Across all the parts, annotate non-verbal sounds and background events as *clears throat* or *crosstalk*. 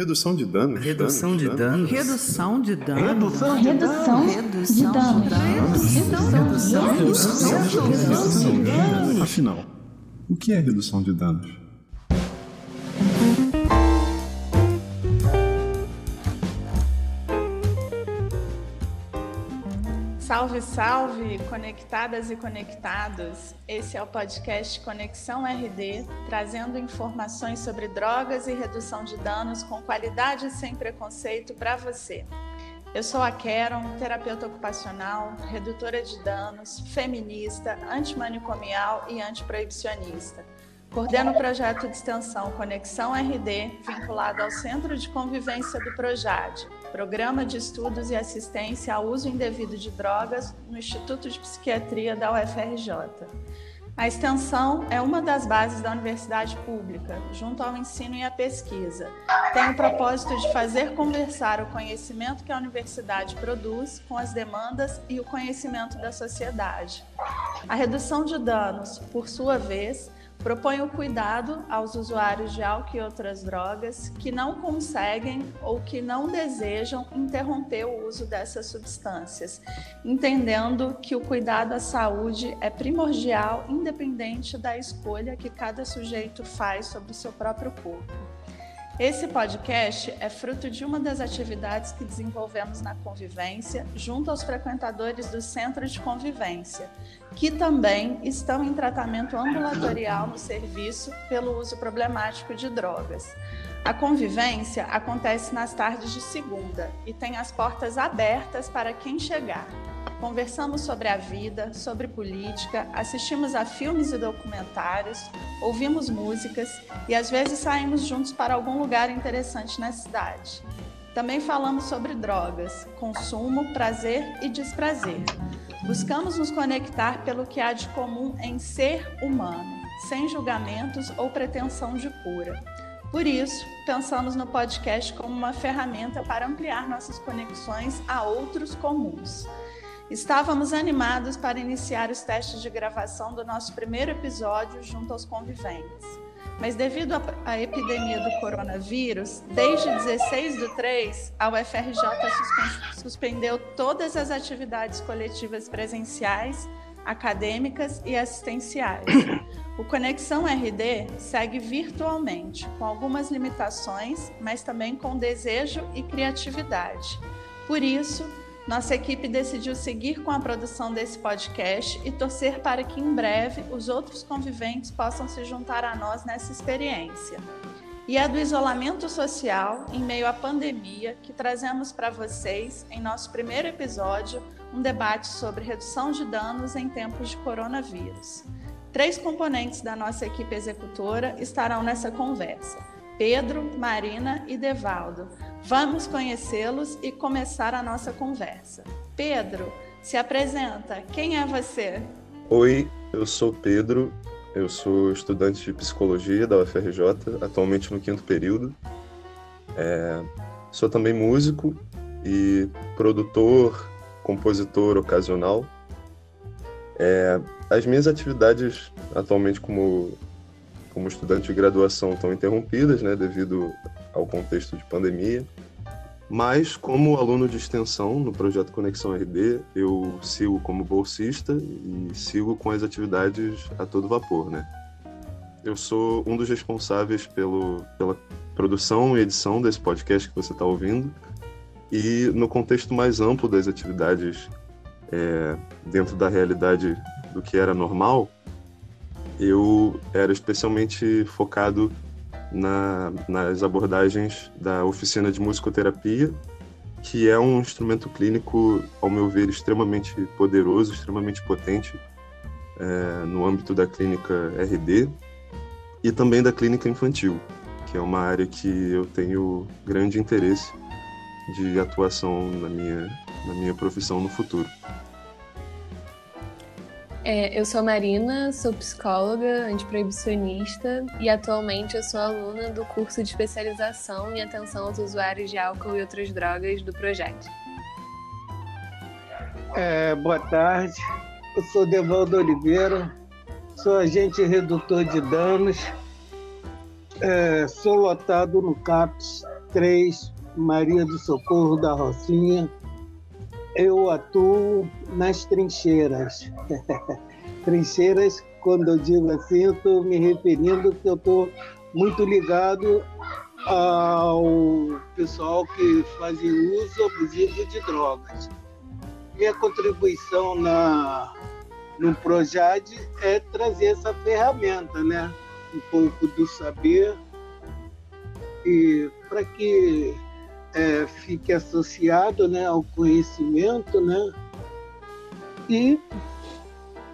Redução de danos. Redução de danos. Redução de danos. Redução de danos. Redução de danos. Redução de danos. Afinal, o que é redução de danos? Salve, salve, conectadas e conectados. Esse é o podcast Conexão RD, trazendo informações sobre drogas e redução de danos com qualidade e sem preconceito para você. Eu sou a Keron, terapeuta ocupacional, redutora de danos, feminista, antimanicomial e antiproibicionista. Coordeno o projeto de extensão Conexão RD, vinculado ao Centro de Convivência do Projade, Programa de Estudos e Assistência ao Uso Indevido de Drogas no Instituto de Psiquiatria da UFRJ. A extensão é uma das bases da universidade pública, junto ao ensino e à pesquisa. Tem o propósito de fazer conversar o conhecimento que a universidade produz com as demandas e o conhecimento da sociedade. A redução de danos, por sua vez, propõe o cuidado aos usuários de álcool e outras drogas que não conseguem ou que não desejam interromper o uso dessas substâncias, entendendo que o cuidado à saúde é primordial, independente da escolha que cada sujeito faz sobre o seu próprio corpo. Esse podcast é fruto de uma das atividades que desenvolvemos na convivência, junto aos frequentadores do Centro de Convivência, que também estão em tratamento ambulatorial no serviço pelo uso problemático de drogas. A convivência acontece nas tardes de segunda e tem as portas abertas para quem chegar. Conversamos sobre a vida, sobre política, assistimos a filmes e documentários, ouvimos músicas e às vezes saímos juntos para algum lugar interessante na cidade. Também falamos sobre drogas, consumo, prazer e desprazer. Buscamos nos conectar pelo que há de comum em ser humano, sem julgamentos ou pretensão de cura. Por isso, pensamos no podcast como uma ferramenta para ampliar nossas conexões a outros comuns. Estávamos animados para iniciar os testes de gravação do nosso primeiro episódio junto aos conviventes. Mas devido à epidemia do coronavírus, desde 16 do 3, a UFRJ suspendeu todas as atividades coletivas presenciais, acadêmicas e assistenciais. O Conexão RD segue virtualmente, com algumas limitações, mas também com desejo e criatividade. Por isso, nossa equipe decidiu seguir com a produção desse podcast e torcer para que em breve os outros conviventes possam se juntar a nós nessa experiência. E é do isolamento social em meio à pandemia que trazemos para vocês, em nosso primeiro episódio, um debate sobre redução de danos em tempos de coronavírus. Três componentes da nossa equipe executora estarão nessa conversa. Pedro, Marina e Devaldo. Vamos conhecê-los e começar a nossa conversa. Pedro, se apresenta. Quem é você? Oi, eu sou Pedro. Eu sou estudante de psicologia da UFRJ, atualmente no quinto período. É, sou também músico e produtor, compositor ocasional. É, as minhas atividades atualmente como como estudante de graduação estão interrompidas, né, devido ao contexto de pandemia. Mas, como aluno de extensão no projeto Conexão RD, eu sigo como bolsista e sigo com as atividades a todo vapor, né? Eu sou um dos responsáveis pelo, pela produção e edição desse podcast que você está ouvindo. E no contexto mais amplo das atividades é, dentro da realidade do que era normal, eu era especialmente focado na, nas abordagens da oficina de musicoterapia, que é um instrumento clínico, ao meu ver, extremamente poderoso, extremamente potente é, no âmbito da clínica RD e também da clínica infantil, que é uma área que eu tenho grande interesse de atuação na minha, na minha profissão no futuro. É, eu sou Marina, sou psicóloga antiproibicionista e atualmente eu sou aluna do curso de especialização em atenção aos usuários de álcool e outras drogas do projeto. É, boa tarde, eu sou Devaldo Oliveira, sou agente redutor de danos, é, sou lotado no CAPS 3, Maria do Socorro da Rocinha. Eu atuo nas trincheiras. *laughs* trincheiras, quando eu digo assim, eu estou me referindo que eu estou muito ligado ao pessoal que faz uso abusivo de drogas. Minha contribuição na, no Projad é trazer essa ferramenta, né? Um pouco do saber e para que é, fique associado né, ao conhecimento, né? E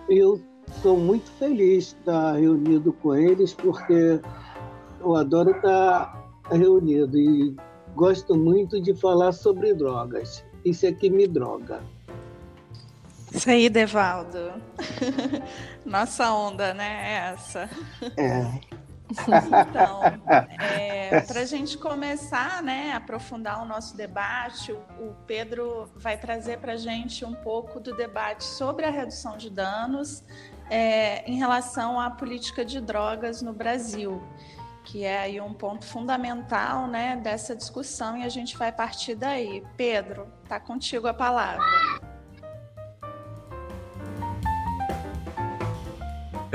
eu sou muito feliz de estar reunido com eles, porque eu adoro estar reunido e gosto muito de falar sobre drogas. Isso é que me droga. Isso aí, Devaldo. *laughs* Nossa onda, né? É essa. É. *laughs* Então, é, *laughs* para a gente começar, né, aprofundar o nosso debate, o, o Pedro vai trazer para a gente um pouco do debate sobre a redução de danos é, em relação à política de drogas no Brasil, que é aí um ponto fundamental, né, dessa discussão e a gente vai partir daí. Pedro, tá contigo a palavra.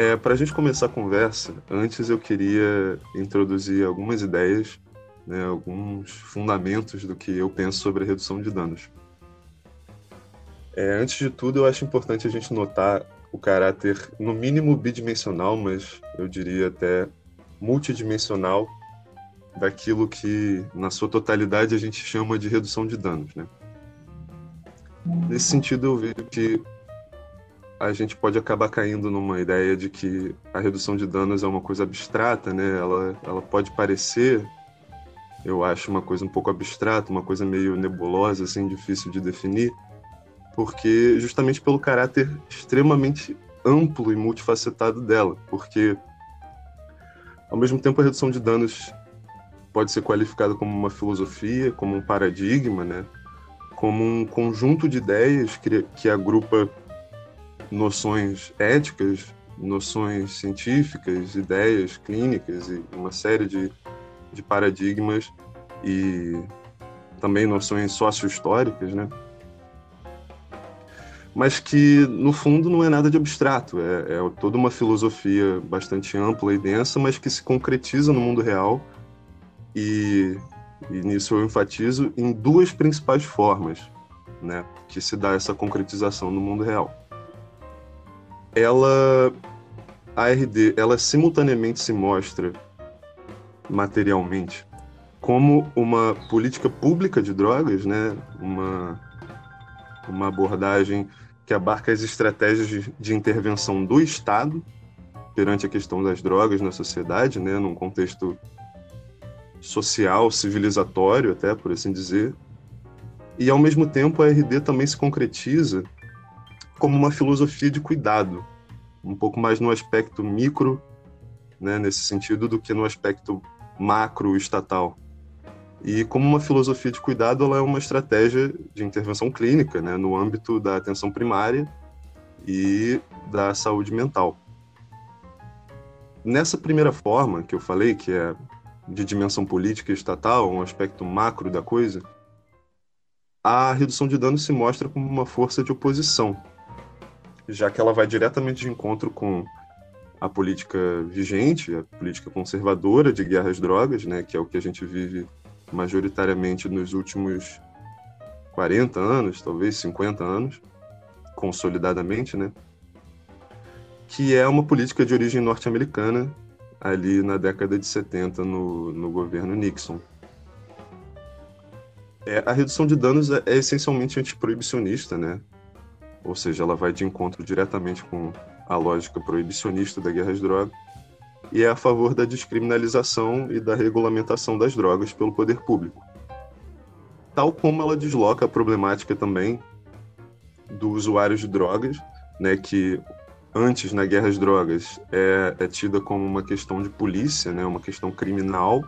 É, Para a gente começar a conversa, antes eu queria introduzir algumas ideias, né, alguns fundamentos do que eu penso sobre a redução de danos. É, antes de tudo, eu acho importante a gente notar o caráter, no mínimo, bidimensional, mas eu diria até multidimensional, daquilo que, na sua totalidade, a gente chama de redução de danos. Né? Nesse sentido, eu vejo que a gente pode acabar caindo numa ideia de que a redução de danos é uma coisa abstrata, né? Ela, ela pode parecer, eu acho, uma coisa um pouco abstrata, uma coisa meio nebulosa, assim, difícil de definir, porque justamente pelo caráter extremamente amplo e multifacetado dela, porque ao mesmo tempo a redução de danos pode ser qualificada como uma filosofia, como um paradigma, né? Como um conjunto de ideias que, que agrupa noções éticas, noções científicas, ideias clínicas e uma série de, de paradigmas e também noções sócio-históricas, né? Mas que, no fundo, não é nada de abstrato, é, é toda uma filosofia bastante ampla e densa, mas que se concretiza no mundo real. E, e nisso eu enfatizo em duas principais formas, né, que se dá essa concretização no mundo real ela a RD, ela simultaneamente se mostra materialmente como uma política pública de drogas, né? Uma uma abordagem que abarca as estratégias de, de intervenção do Estado perante a questão das drogas na sociedade, né, num contexto social, civilizatório, até por assim dizer. E ao mesmo tempo a RD também se concretiza como uma filosofia de cuidado, um pouco mais no aspecto micro, né, nesse sentido, do que no aspecto macro estatal. E como uma filosofia de cuidado, ela é uma estratégia de intervenção clínica, né, no âmbito da atenção primária e da saúde mental. Nessa primeira forma que eu falei, que é de dimensão política e estatal, um aspecto macro da coisa, a redução de danos se mostra como uma força de oposição já que ela vai diretamente de encontro com a política vigente, a política conservadora de guerra às drogas, né, que é o que a gente vive majoritariamente nos últimos 40 anos, talvez 50 anos, consolidadamente, né, que é uma política de origem norte-americana ali na década de 70 no, no governo Nixon. É, a redução de danos é, é essencialmente antiproibicionista, né? Ou seja, ela vai de encontro diretamente com a lógica proibicionista da guerra às drogas, e é a favor da descriminalização e da regulamentação das drogas pelo poder público. Tal como ela desloca a problemática também do usuário de drogas, né, que antes na guerra às drogas é, é tida como uma questão de polícia, né, uma questão criminal,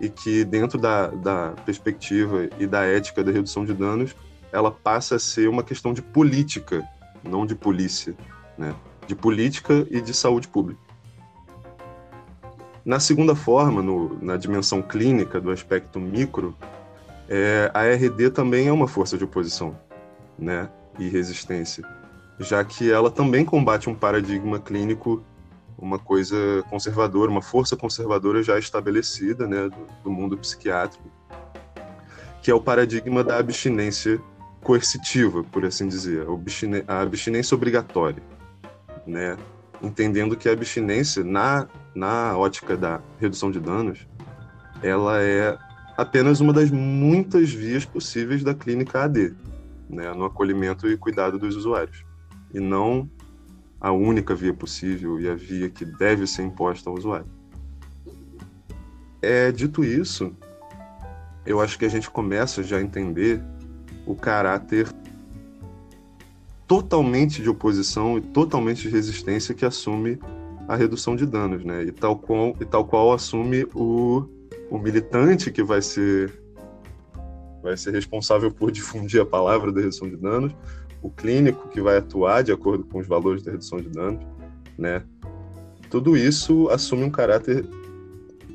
e que dentro da, da perspectiva e da ética da redução de danos ela passa a ser uma questão de política, não de polícia, né? De política e de saúde pública. Na segunda forma, no, na dimensão clínica do aspecto micro, é, a RD também é uma força de oposição né, e resistência, já que ela também combate um paradigma clínico, uma coisa conservadora, uma força conservadora já estabelecida né, do, do mundo psiquiátrico, que é o paradigma da abstinência coercitiva, por assim dizer, a abstinência obrigatória, né? entendendo que a abstinência, na, na ótica da redução de danos, ela é apenas uma das muitas vias possíveis da clínica AD, né, no acolhimento e cuidado dos usuários, e não a única via possível e a via que deve ser imposta ao usuário. É, dito isso, eu acho que a gente começa já a entender o caráter totalmente de oposição e totalmente de resistência que assume a redução de danos, né? E tal qual, e tal qual assume o, o militante que vai ser vai ser responsável por *laughs* difundir a palavra da redução de danos, o clínico que vai atuar de acordo com os valores da redução de danos, né? Tudo isso assume um caráter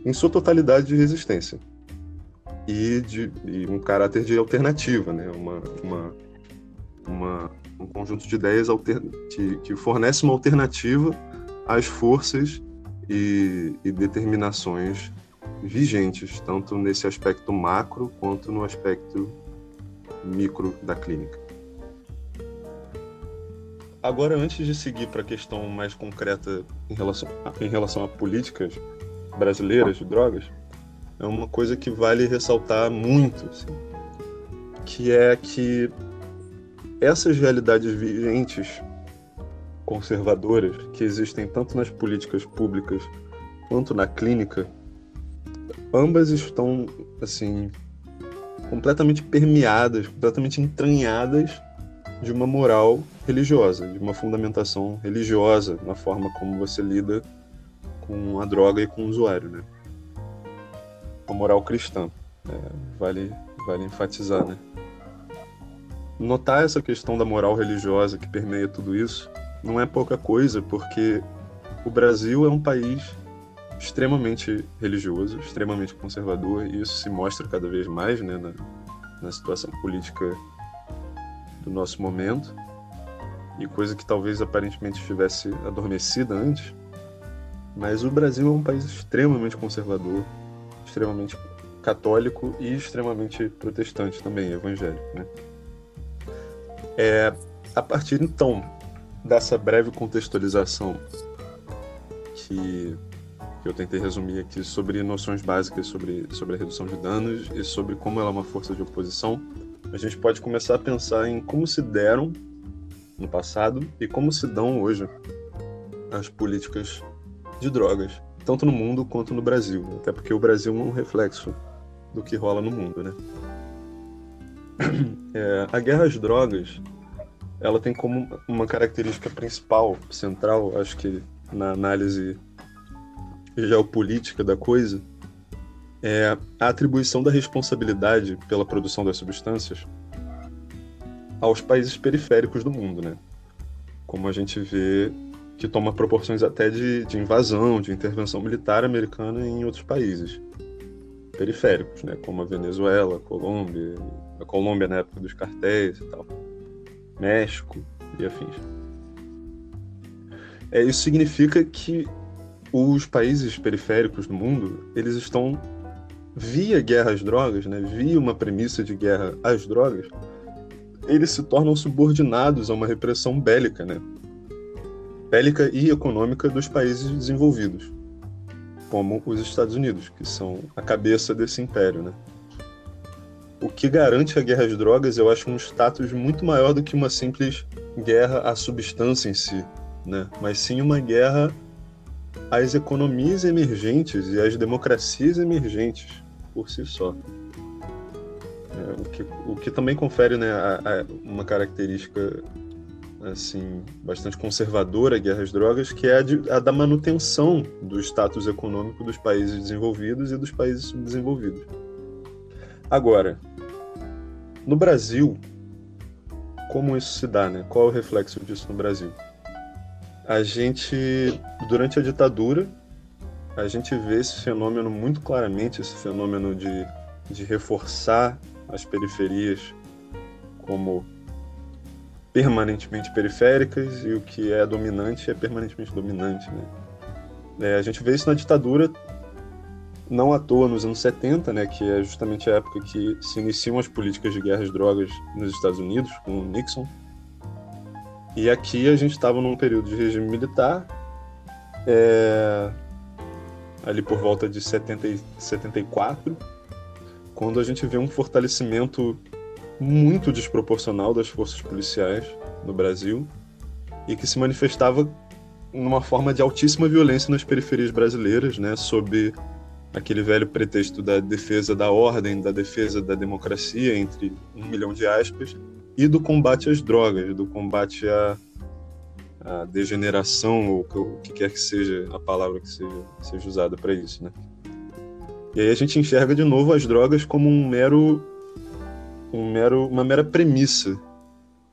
em sua totalidade de resistência e, de, e um caráter de alternativa, né? Uma, uma, uma um conjunto de ideias que, que, fornece uma alternativa às forças e, e, determinações vigentes, tanto nesse aspecto macro quanto no aspecto micro da clínica. Agora, antes de seguir para a questão mais concreta em relação, em relação a políticas brasileiras de drogas, é uma coisa que vale ressaltar muito, assim, que é que essas realidades vigentes conservadoras que existem tanto nas políticas públicas quanto na clínica, ambas estão assim completamente permeadas, completamente entranhadas de uma moral religiosa, de uma fundamentação religiosa na forma como você lida com a droga e com o usuário, né? Uma moral cristã, é, vale vale enfatizar, né? notar essa questão da moral religiosa que permeia tudo isso não é pouca coisa, porque o Brasil é um país extremamente religioso, extremamente conservador, e isso se mostra cada vez mais né, na, na situação política do nosso momento, e coisa que talvez aparentemente estivesse adormecida antes. Mas o Brasil é um país extremamente conservador, extremamente católico e extremamente protestante também, evangélico, né? É, a partir então dessa breve contextualização que, que eu tentei resumir aqui sobre noções básicas sobre, sobre a redução de danos e sobre como ela é uma força de oposição, a gente pode começar a pensar em como se deram no passado e como se dão hoje as políticas de drogas, tanto no mundo quanto no Brasil, até porque o Brasil é um reflexo do que rola no mundo, né? *clears throat* É, a guerra às drogas, ela tem como uma característica principal, central, acho que na análise geopolítica da coisa, é a atribuição da responsabilidade pela produção das substâncias aos países periféricos do mundo, né? Como a gente vê que toma proporções até de, de invasão, de intervenção militar americana em outros países periféricos, né? Como a Venezuela, a Colômbia, a Colômbia na época dos cartéis e tal, México e afins. É, isso significa que os países periféricos do mundo eles estão via guerra às drogas, né, via uma premissa de guerra às drogas, eles se tornam subordinados a uma repressão bélica, né, bélica e econômica dos países desenvolvidos, como os Estados Unidos, que são a cabeça desse império, né o que garante a guerra às drogas, eu acho um status muito maior do que uma simples guerra à substância em si, né? Mas sim uma guerra às economias emergentes e às democracias emergentes por si só. É, o, que, o que também confere né, a, a uma característica assim bastante conservadora à guerra às drogas, que é a, de, a da manutenção do status econômico dos países desenvolvidos e dos países subdesenvolvidos. Agora, no Brasil, como isso se dá, né? Qual é o reflexo disso no Brasil? A gente, durante a ditadura, a gente vê esse fenômeno muito claramente, esse fenômeno de, de reforçar as periferias como permanentemente periféricas e o que é dominante é permanentemente dominante. Né? É, a gente vê isso na ditadura, não à toa nos anos 70, né, que é justamente a época que se iniciam as políticas de guerra às drogas nos Estados Unidos, com o Nixon. E aqui a gente estava num período de regime militar, é, ali por volta de 70 e 74, quando a gente vê um fortalecimento muito desproporcional das forças policiais no Brasil e que se manifestava numa forma de altíssima violência nas periferias brasileiras, né, sob aquele velho pretexto da defesa da ordem, da defesa da democracia, entre um milhão de aspas, e do combate às drogas, do combate à, à degeneração, ou o que quer que seja a palavra que seja, seja usada para isso, né. E aí a gente enxerga de novo as drogas como um mero um mero, uma mera premissa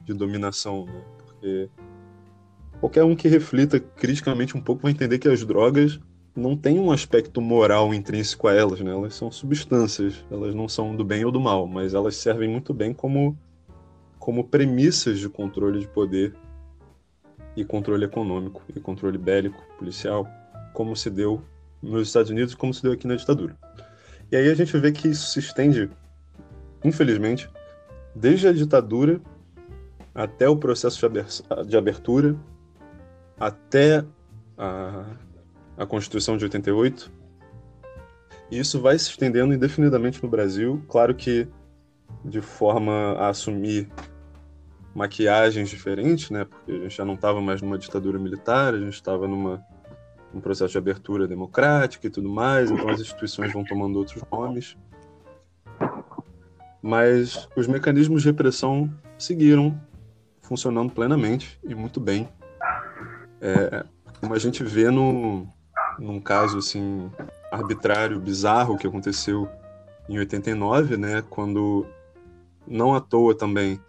de dominação, né? porque qualquer um que reflita criticamente um pouco vai entender que as drogas não têm um aspecto moral intrínseco a elas, né? Elas são substâncias, elas não são do bem ou do mal, mas elas servem muito bem como como premissas de controle de poder e controle econômico e controle bélico, policial, como se deu nos Estados Unidos, como se deu aqui na ditadura. E aí a gente vê que isso se estende infelizmente, desde a ditadura até o processo de abertura, até a, a Constituição de 88. E isso vai se estendendo indefinidamente no Brasil, claro que de forma a assumir maquiagens diferentes, né? Porque a gente já não estava mais numa ditadura militar, a gente estava numa um processo de abertura democrática e tudo mais, então as instituições vão tomando outros nomes mas os mecanismos de repressão seguiram funcionando plenamente e muito bem. É, como a gente vê no, num caso assim arbitrário, bizarro que aconteceu em 89, né, quando não à toa também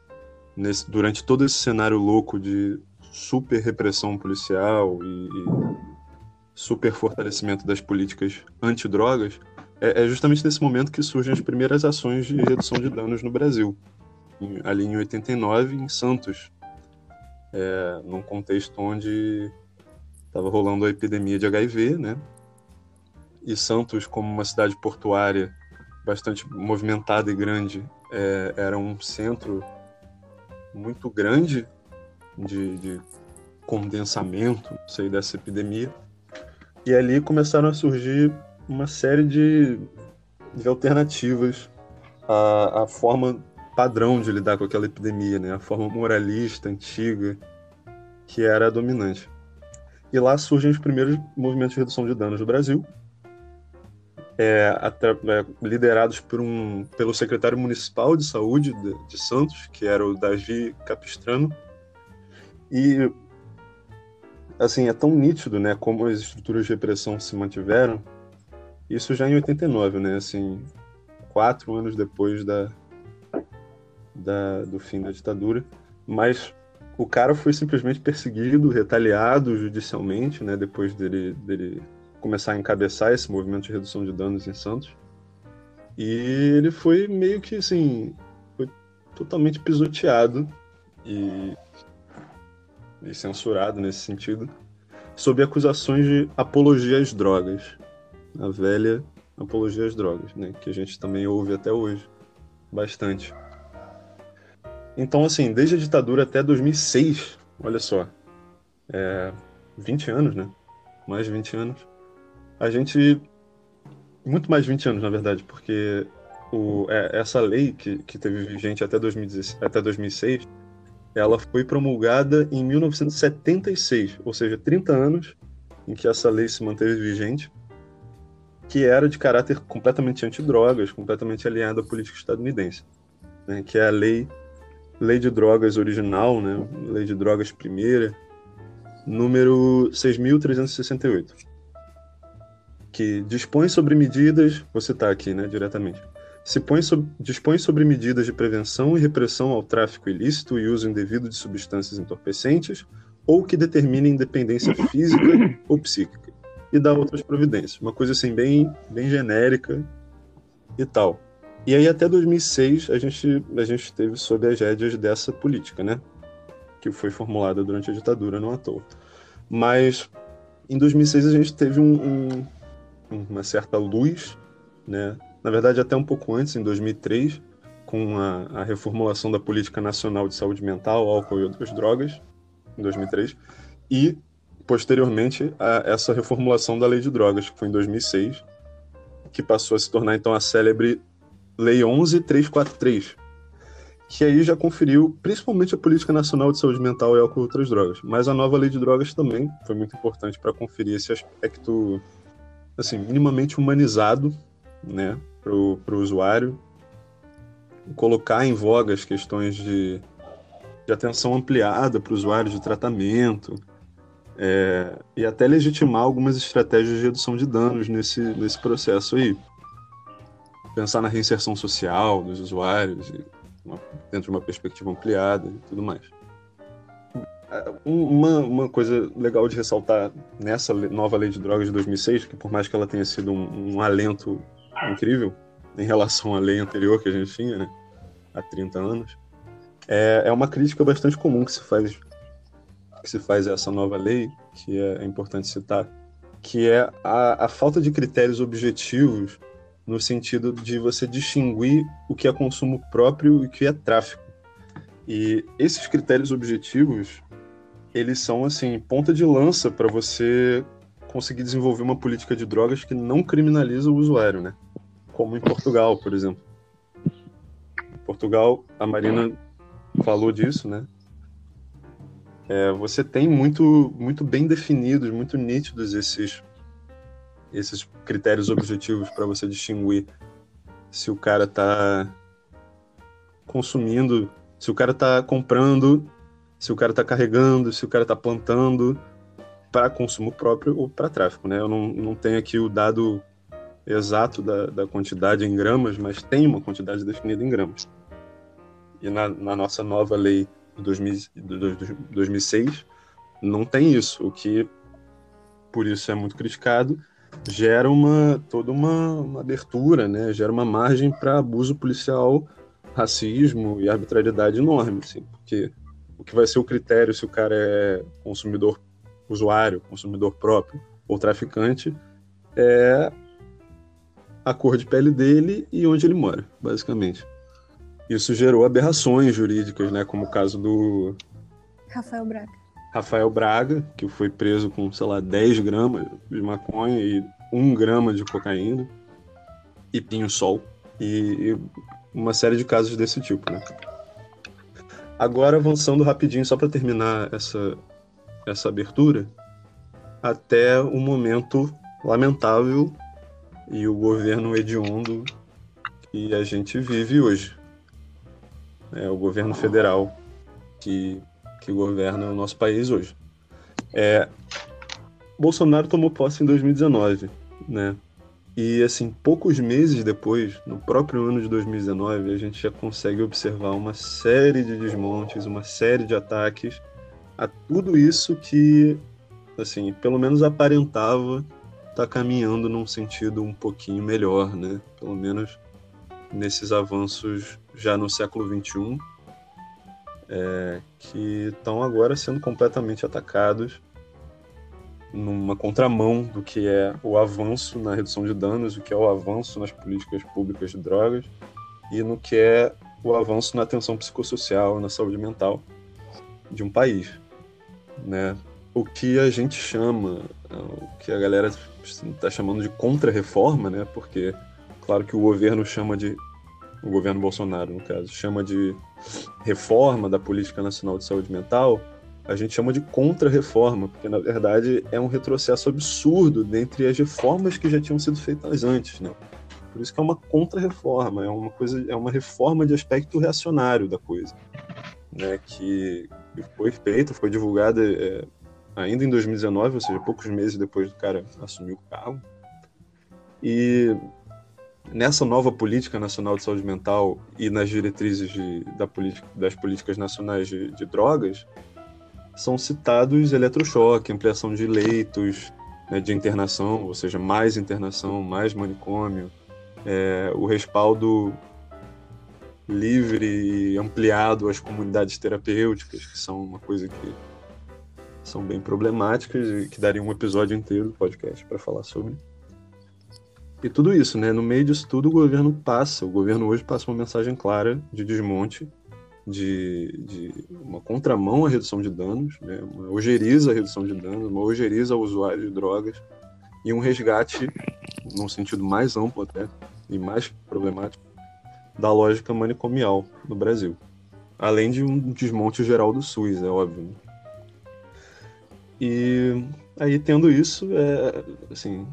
nesse, durante todo esse cenário louco de super repressão policial e, e super fortalecimento das políticas antidrogas, é, é justamente nesse momento que surgem as primeiras ações de redução de danos no Brasil, em, ali em 89, em Santos, é, num contexto onde estava rolando a epidemia de HIV, né? E Santos, como uma cidade portuária bastante movimentada e grande, é, era um centro muito grande de, de condensamento, sei, dessa epidemia. E ali começaram a surgir uma série de, de alternativas à, à forma padrão de lidar com aquela epidemia, né? A forma moralista, antiga, que era a dominante. E lá surgem os primeiros movimentos de redução de danos no Brasil, é, é, liderados por um, pelo secretário municipal de saúde de, de, Santos, que era o Davi Capistrano. E, assim, é tão nítido, né, como as estruturas de repressão se mantiveram, isso já em 89, né? Assim, quatro anos depois da, da, do fim da ditadura. Mas o cara foi simplesmente perseguido, retaliado judicialmente, né? Depois dele, dele começar a encabeçar esse movimento de redução de danos em Santos. E ele foi meio que, assim, foi totalmente pisoteado e, e censurado nesse sentido, sob acusações de apologia às drogas a velha apologia às drogas, né? Que a gente também ouve até hoje, bastante. Então, assim, desde a ditadura até 2006, olha só, é, 20 anos, né? Mais de 20 anos. A gente. Muito mais de 20 anos, na verdade, porque o, é, essa lei que, que teve vigente até, 2016, até 2006, ela foi promulgada em 1976, ou seja, 30 anos em que essa lei se manteve vigente que era de caráter completamente antidrogas, completamente alinhado à política estadunidense, né, que é a lei, lei de drogas original, né, lei de drogas primeira, número 6.368, que dispõe sobre medidas, vou citar aqui né, diretamente, se põe dispõe sobre medidas de prevenção e repressão ao tráfico ilícito e uso indevido de substâncias entorpecentes ou que determinem dependência física ou psíquica e dar outras providências. Uma coisa assim bem, bem genérica e tal. E aí até 2006 a gente, a gente esteve sob as rédeas dessa política, né? Que foi formulada durante a ditadura, não à toa. Mas em 2006 a gente teve um, um, uma certa luz, né? Na verdade até um pouco antes, em 2003, com a, a reformulação da Política Nacional de Saúde Mental, Álcool e Outras Drogas, em 2003, e posteriormente a essa reformulação da Lei de Drogas, que foi em 2006, que passou a se tornar então a célebre Lei 11343, que aí já conferiu principalmente a Política Nacional de Saúde Mental e Álcool e Outras Drogas, mas a nova Lei de Drogas também foi muito importante para conferir esse aspecto assim minimamente humanizado, né, para o usuário, colocar em voga as questões de, de atenção ampliada para o usuário de tratamento, é, e até legitimar algumas estratégias de redução de danos nesse, nesse processo aí. Pensar na reinserção social dos usuários, uma, dentro de uma perspectiva ampliada e tudo mais. É, uma, uma coisa legal de ressaltar nessa nova lei de drogas de 2006, que por mais que ela tenha sido um, um alento incrível em relação à lei anterior que a gente tinha, né, há 30 anos, é, é uma crítica bastante comum que se faz que se faz essa nova lei, que é importante citar, que é a, a falta de critérios objetivos no sentido de você distinguir o que é consumo próprio e o que é tráfico. E esses critérios objetivos, eles são assim ponta de lança para você conseguir desenvolver uma política de drogas que não criminaliza o usuário, né? Como em Portugal, por exemplo. Em Portugal, a Marina falou disso, né? É, você tem muito, muito bem definidos, muito nítidos esses, esses critérios objetivos para você distinguir se o cara está consumindo, se o cara está comprando, se o cara está carregando, se o cara está plantando para consumo próprio ou para tráfico, né? Eu não, não tenho aqui o dado exato da, da quantidade em gramas, mas tem uma quantidade definida em gramas. E na, na nossa nova lei 2006, não tem isso, o que por isso é muito criticado, gera uma toda uma, uma abertura, né? Gera uma margem para abuso policial, racismo e arbitrariedade enorme, assim, porque o que vai ser o critério se o cara é consumidor usuário, consumidor próprio ou traficante é a cor de pele dele e onde ele mora, basicamente. Isso gerou aberrações jurídicas, né? Como o caso do. Rafael Braga. Rafael Braga, que foi preso com, sei lá, 10 gramas de maconha e 1 grama de cocaína, e Pinho Sol, e, e uma série de casos desse tipo, né? Agora, avançando rapidinho, só para terminar essa, essa abertura, até o momento lamentável e o governo hediondo que a gente vive hoje é o governo federal que, que governa o nosso país hoje. É, Bolsonaro tomou posse em 2019, né? E assim, poucos meses depois, no próprio ano de 2019, a gente já consegue observar uma série de desmontes, uma série de ataques a tudo isso que, assim, pelo menos aparentava estar tá caminhando num sentido um pouquinho melhor, né? Pelo menos nesses avanços já no século XXI, é, que estão agora sendo completamente atacados numa contramão do que é o avanço na redução de danos, o que é o avanço nas políticas públicas de drogas e no que é o avanço na atenção psicossocial, na saúde mental de um país, né? O que a gente chama, o que a galera está chamando de contra-reforma, né? Porque Claro que o governo chama de o governo Bolsonaro, no caso, chama de reforma da Política Nacional de Saúde Mental, a gente chama de contra-reforma, porque na verdade é um retrocesso absurdo dentre as reformas que já tinham sido feitas antes, né? Por isso que é uma contra-reforma, é uma coisa, é uma reforma de aspecto reacionário da coisa, né? Que foi feita, foi divulgada é, ainda em 2019, ou seja, poucos meses depois do cara assumir o cargo. E nessa nova política nacional de saúde mental e nas diretrizes de, da política, das políticas nacionais de, de, drogas, são citados eletrochoque, ampliação de leitos, né, de internação, ou seja, mais internação, mais manicômio, é, o respaldo livre e ampliado às comunidades terapêuticas, que são uma coisa que são bem problemáticas e que daria um episódio inteiro do podcast para falar sobre. E tudo isso, né? No meio disso tudo, o governo passa, o governo hoje passa uma mensagem clara de desmonte, de, de uma contramão à redução de danos, né? uma ojeriza à redução de danos, uma ojeriza ao usuário de drogas e um resgate, num sentido mais amplo até, e mais problemático, da lógica manicomial no Brasil. Além de um desmonte geral do SUS, é óbvio. Né? E aí, tendo isso, é, assim,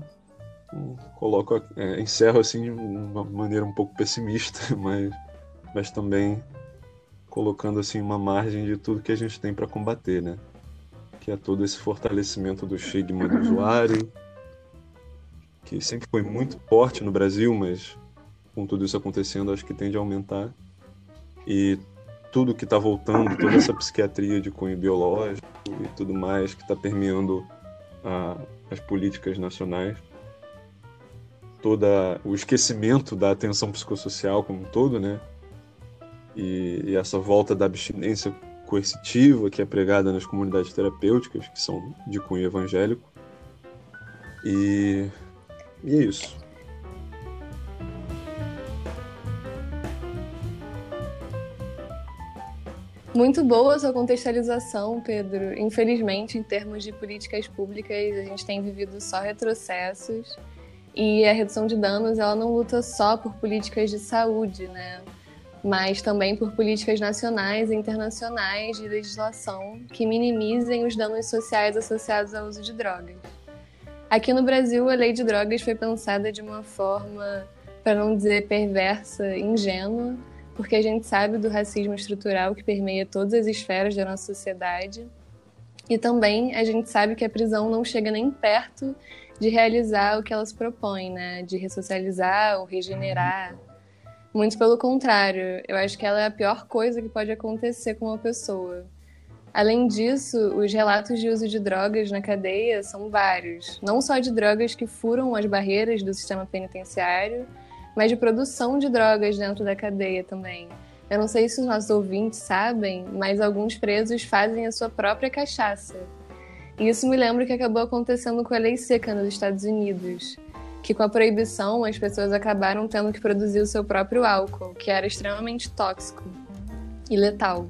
coloco, é, encerro assim de uma maneira um pouco pessimista, *laughs* mas, mas também colocando assim uma margem de tudo que a gente tem para combater, né? Que é todo esse fortalecimento do estigma do usuário, que sempre foi muito forte no Brasil, mas com tudo isso acontecendo, acho que tende a aumentar. E tudo que está voltando, toda essa psiquiatria de cunho biológico e tudo mais que está permeando a, as políticas nacionais, toda o esquecimento da atenção psicossocial como um todo, né? E, e essa volta da abstinência coercitiva que é pregada nas comunidades terapêuticas, que são de cunho evangélico. E, e é isso. Muito boa a sua contextualização, Pedro. Infelizmente, em termos de políticas públicas, a gente tem vivido só retrocessos. E a redução de danos, ela não luta só por políticas de saúde, né? Mas também por políticas nacionais e internacionais de legislação que minimizem os danos sociais associados ao uso de drogas. Aqui no Brasil, a lei de drogas foi pensada de uma forma, para não dizer perversa, ingênua, porque a gente sabe do racismo estrutural que permeia todas as esferas da nossa sociedade. E também a gente sabe que a prisão não chega nem perto de realizar o que elas propõem, né? De ressocializar ou regenerar. Muito pelo contrário, eu acho que ela é a pior coisa que pode acontecer com uma pessoa. Além disso, os relatos de uso de drogas na cadeia são vários, não só de drogas que furam as barreiras do sistema penitenciário, mas de produção de drogas dentro da cadeia também. Eu não sei se os nossos ouvintes sabem, mas alguns presos fazem a sua própria cachaça. E isso me lembra o que acabou acontecendo com a lei seca nos Estados Unidos, que com a proibição as pessoas acabaram tendo que produzir o seu próprio álcool, que era extremamente tóxico e letal.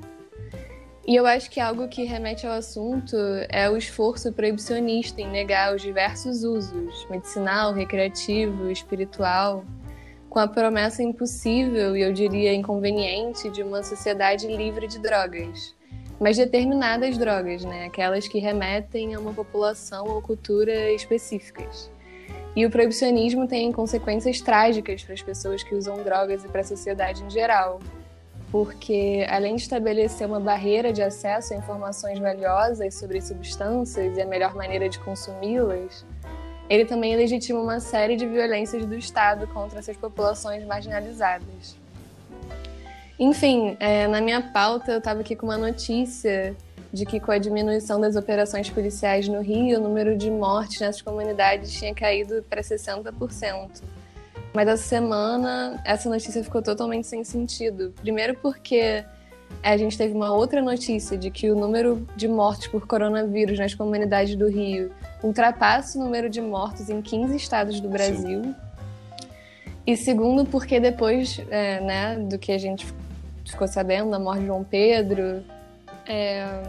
E eu acho que algo que remete ao assunto é o esforço proibicionista em negar os diversos usos, medicinal, recreativo, espiritual, com a promessa impossível e eu diria inconveniente de uma sociedade livre de drogas. Mas determinadas drogas, né? Aquelas que remetem a uma população ou cultura específicas. E o proibicionismo tem consequências trágicas para as pessoas que usam drogas e para a sociedade em geral. Porque, além de estabelecer uma barreira de acesso a informações valiosas sobre substâncias e a melhor maneira de consumi-las, ele também legitima uma série de violências do Estado contra essas populações marginalizadas. Enfim, é, na minha pauta eu estava aqui com uma notícia de que com a diminuição das operações policiais no Rio, o número de mortes nessas comunidades tinha caído para 60%. Mas essa semana essa notícia ficou totalmente sem sentido. Primeiro porque a gente teve uma outra notícia de que o número de mortes por coronavírus nas comunidades do Rio ultrapassa o número de mortos em 15 estados do Brasil. Sim. E segundo, porque depois é, né, do que a gente ficou sabendo da morte de João Pedro, é,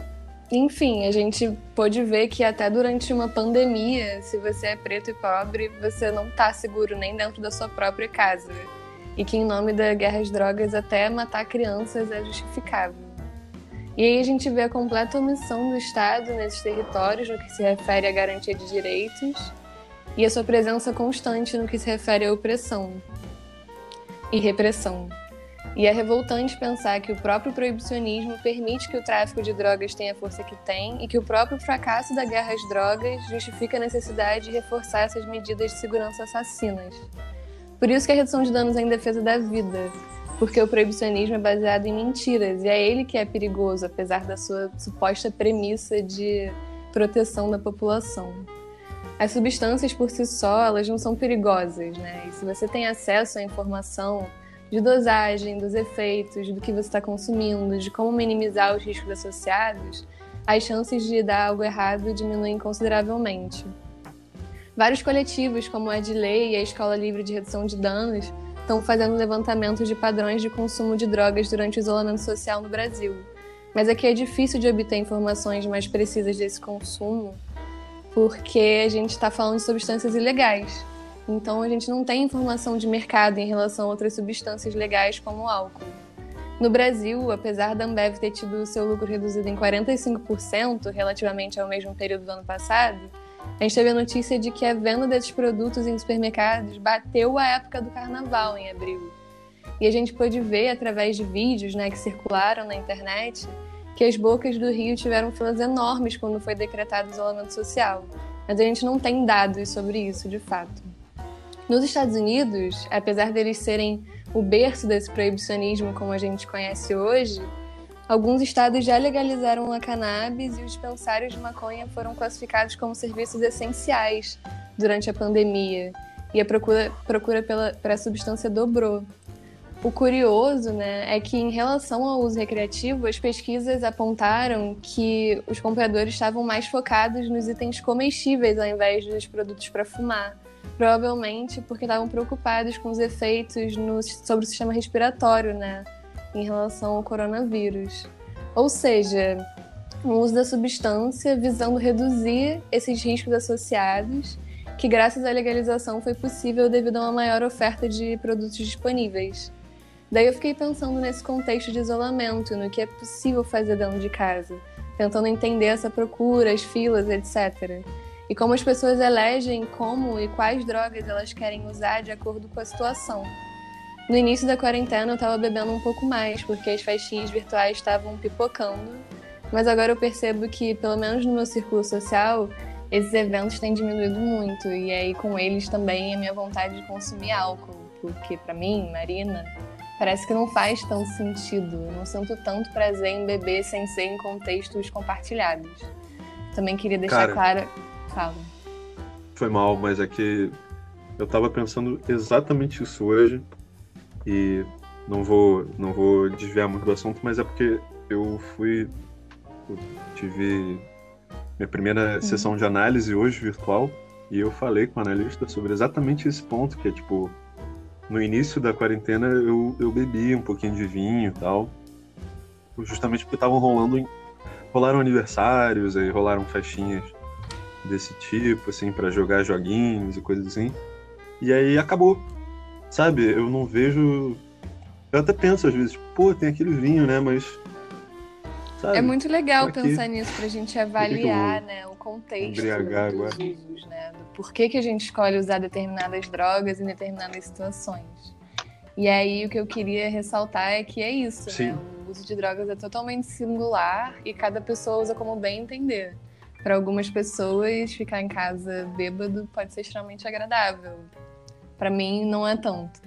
enfim, a gente pôde ver que até durante uma pandemia, se você é preto e pobre, você não está seguro nem dentro da sua própria casa e que, em nome da guerra às drogas, até matar crianças é justificável. E aí a gente vê a completa omissão do Estado nesses territórios no que se refere à garantia de direitos e a sua presença constante no que se refere à opressão e repressão. E é revoltante pensar que o próprio proibicionismo permite que o tráfico de drogas tenha a força que tem e que o próprio fracasso da guerra às drogas justifica a necessidade de reforçar essas medidas de segurança assassinas. Por isso que a redução de danos é em defesa da vida, porque o proibicionismo é baseado em mentiras e é ele que é perigoso, apesar da sua suposta premissa de proteção da população. as substâncias por si só, elas não são perigosas, né? E se você tem acesso à informação de dosagem, dos efeitos, do que você está consumindo, de como minimizar os riscos associados, as chances de dar algo errado diminuem consideravelmente. Vários coletivos, como a Lei e a Escola Livre de Redução de Danos, estão fazendo levantamentos de padrões de consumo de drogas durante o isolamento social no Brasil. Mas aqui é difícil de obter informações mais precisas desse consumo, porque a gente está falando de substâncias ilegais. Então a gente não tem informação de mercado em relação a outras substâncias legais como o álcool. No Brasil, apesar da Ambev ter tido seu lucro reduzido em 45% relativamente ao mesmo período do ano passado, a gente teve a notícia de que a venda desses produtos em supermercados bateu a época do carnaval em abril. E a gente pôde ver através de vídeos né, que circularam na internet que as bocas do Rio tiveram filas enormes quando foi decretado o isolamento social. Mas a gente não tem dados sobre isso de fato. Nos Estados Unidos, apesar deles serem o berço desse proibicionismo como a gente conhece hoje, Alguns estados já legalizaram a cannabis e os dispensários de maconha foram classificados como serviços essenciais durante a pandemia e a procura, procura pela, pela substância dobrou. O curioso né, é que, em relação ao uso recreativo, as pesquisas apontaram que os compradores estavam mais focados nos itens comestíveis ao invés dos produtos para fumar. Provavelmente porque estavam preocupados com os efeitos no, sobre o sistema respiratório, né? em relação ao coronavírus. Ou seja, o uso da substância visando reduzir esses riscos associados, que graças à legalização foi possível devido a uma maior oferta de produtos disponíveis. Daí eu fiquei pensando nesse contexto de isolamento, no que é possível fazer dentro de casa, tentando entender essa procura, as filas, etc. E como as pessoas elegem como e quais drogas elas querem usar de acordo com a situação. No início da quarentena eu estava bebendo um pouco mais, porque as festinhas virtuais estavam pipocando, mas agora eu percebo que, pelo menos no meu círculo social, esses eventos têm diminuído muito, e aí com eles também a minha vontade de consumir álcool, porque para mim, Marina, parece que não faz tanto sentido. Eu não sinto tanto prazer em beber sem ser em contextos compartilhados. Também queria deixar Cara, claro. Fala. Foi mal, mas é que eu tava pensando exatamente isso hoje. E não vou, não vou desviar muito do assunto, mas é porque eu fui. Eu tive minha primeira uhum. sessão de análise hoje virtual e eu falei com o analista sobre exatamente esse ponto, que é tipo. No início da quarentena eu, eu bebi um pouquinho de vinho e tal, justamente porque estavam rolando. Rolaram aniversários, aí rolaram festinhas desse tipo, assim, para jogar joguinhos e coisas assim. E aí acabou. Sabe, eu não vejo. Eu até penso às vezes, pô, tem aquele vinho, né? Mas. Sabe, é muito legal pensar nisso pra gente avaliar, que né, o contexto dos usos, né? Do porquê que a gente escolhe usar determinadas drogas em determinadas situações. E aí o que eu queria ressaltar é que é isso, Sim. né? O uso de drogas é totalmente singular e cada pessoa usa como bem entender. Para algumas pessoas, ficar em casa bêbado pode ser extremamente agradável. Para mim, não é tanto.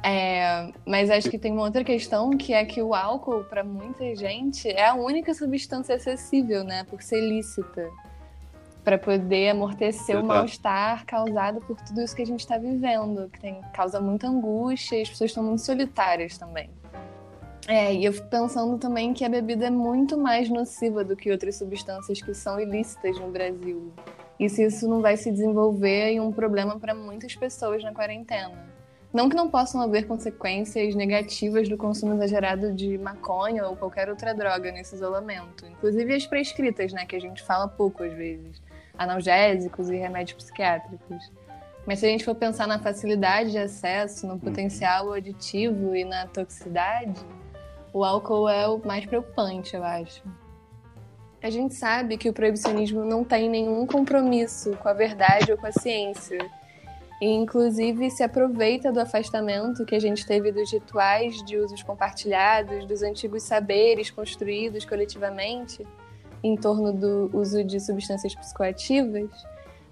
É, mas acho que tem uma outra questão que é que o álcool, para muita gente, é a única substância acessível, né? Por ser lícita. Para poder amortecer o mal-estar causado por tudo isso que a gente está vivendo, que tem, causa muita angústia e as pessoas estão muito solitárias também. É, e eu fico pensando também que a bebida é muito mais nociva do que outras substâncias que são ilícitas no Brasil e se isso não vai se desenvolver em um problema para muitas pessoas na quarentena. Não que não possam haver consequências negativas do consumo exagerado de maconha ou qualquer outra droga nesse isolamento, inclusive as prescritas, né, que a gente fala pouco às vezes, analgésicos e remédios psiquiátricos. Mas se a gente for pensar na facilidade de acesso, no potencial aditivo e na toxicidade, o álcool é o mais preocupante, eu acho. A gente sabe que o proibicionismo não tem nenhum compromisso com a verdade ou com a ciência. E, inclusive, se aproveita do afastamento que a gente teve dos rituais de usos compartilhados, dos antigos saberes construídos coletivamente em torno do uso de substâncias psicoativas,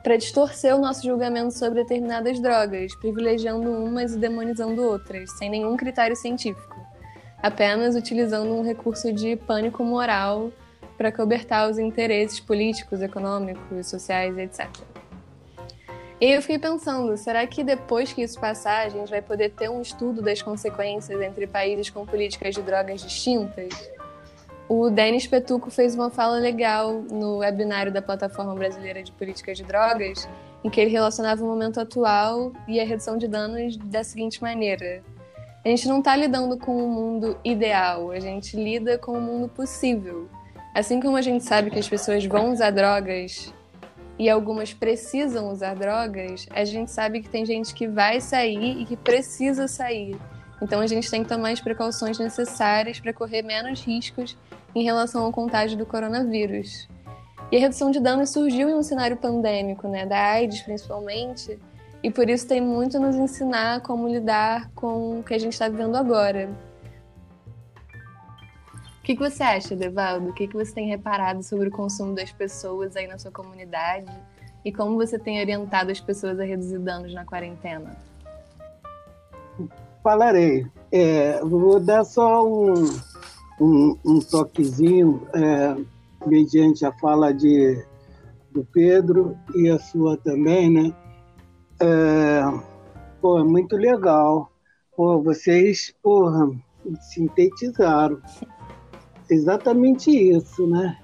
para distorcer o nosso julgamento sobre determinadas drogas, privilegiando umas e demonizando outras, sem nenhum critério científico, apenas utilizando um recurso de pânico moral para cobertar os interesses políticos, econômicos, sociais, etc. E eu fiquei pensando, será que depois que isso passar, a gente vai poder ter um estudo das consequências entre países com políticas de drogas distintas? O Denis Petuco fez uma fala legal no webinário da Plataforma Brasileira de Políticas de Drogas, em que ele relacionava o momento atual e a redução de danos da seguinte maneira: a gente não está lidando com o um mundo ideal, a gente lida com o um mundo possível. Assim como a gente sabe que as pessoas vão usar drogas e algumas precisam usar drogas, a gente sabe que tem gente que vai sair e que precisa sair. Então a gente tem que tomar as precauções necessárias para correr menos riscos em relação ao contágio do coronavírus. E a redução de danos surgiu em um cenário pandêmico, né, da AIDS principalmente, e por isso tem muito a nos ensinar como lidar com o que a gente está vivendo agora. O que, que você acha, Devaldo? O que, que você tem reparado sobre o consumo das pessoas aí na sua comunidade? E como você tem orientado as pessoas a reduzir danos na quarentena? Falarei. É, vou dar só um, um, um toquezinho, é, mediante a fala de, do Pedro e a sua também, né? É, pô, muito legal. Pô, vocês, porra, sintetizaram. Exatamente isso, né?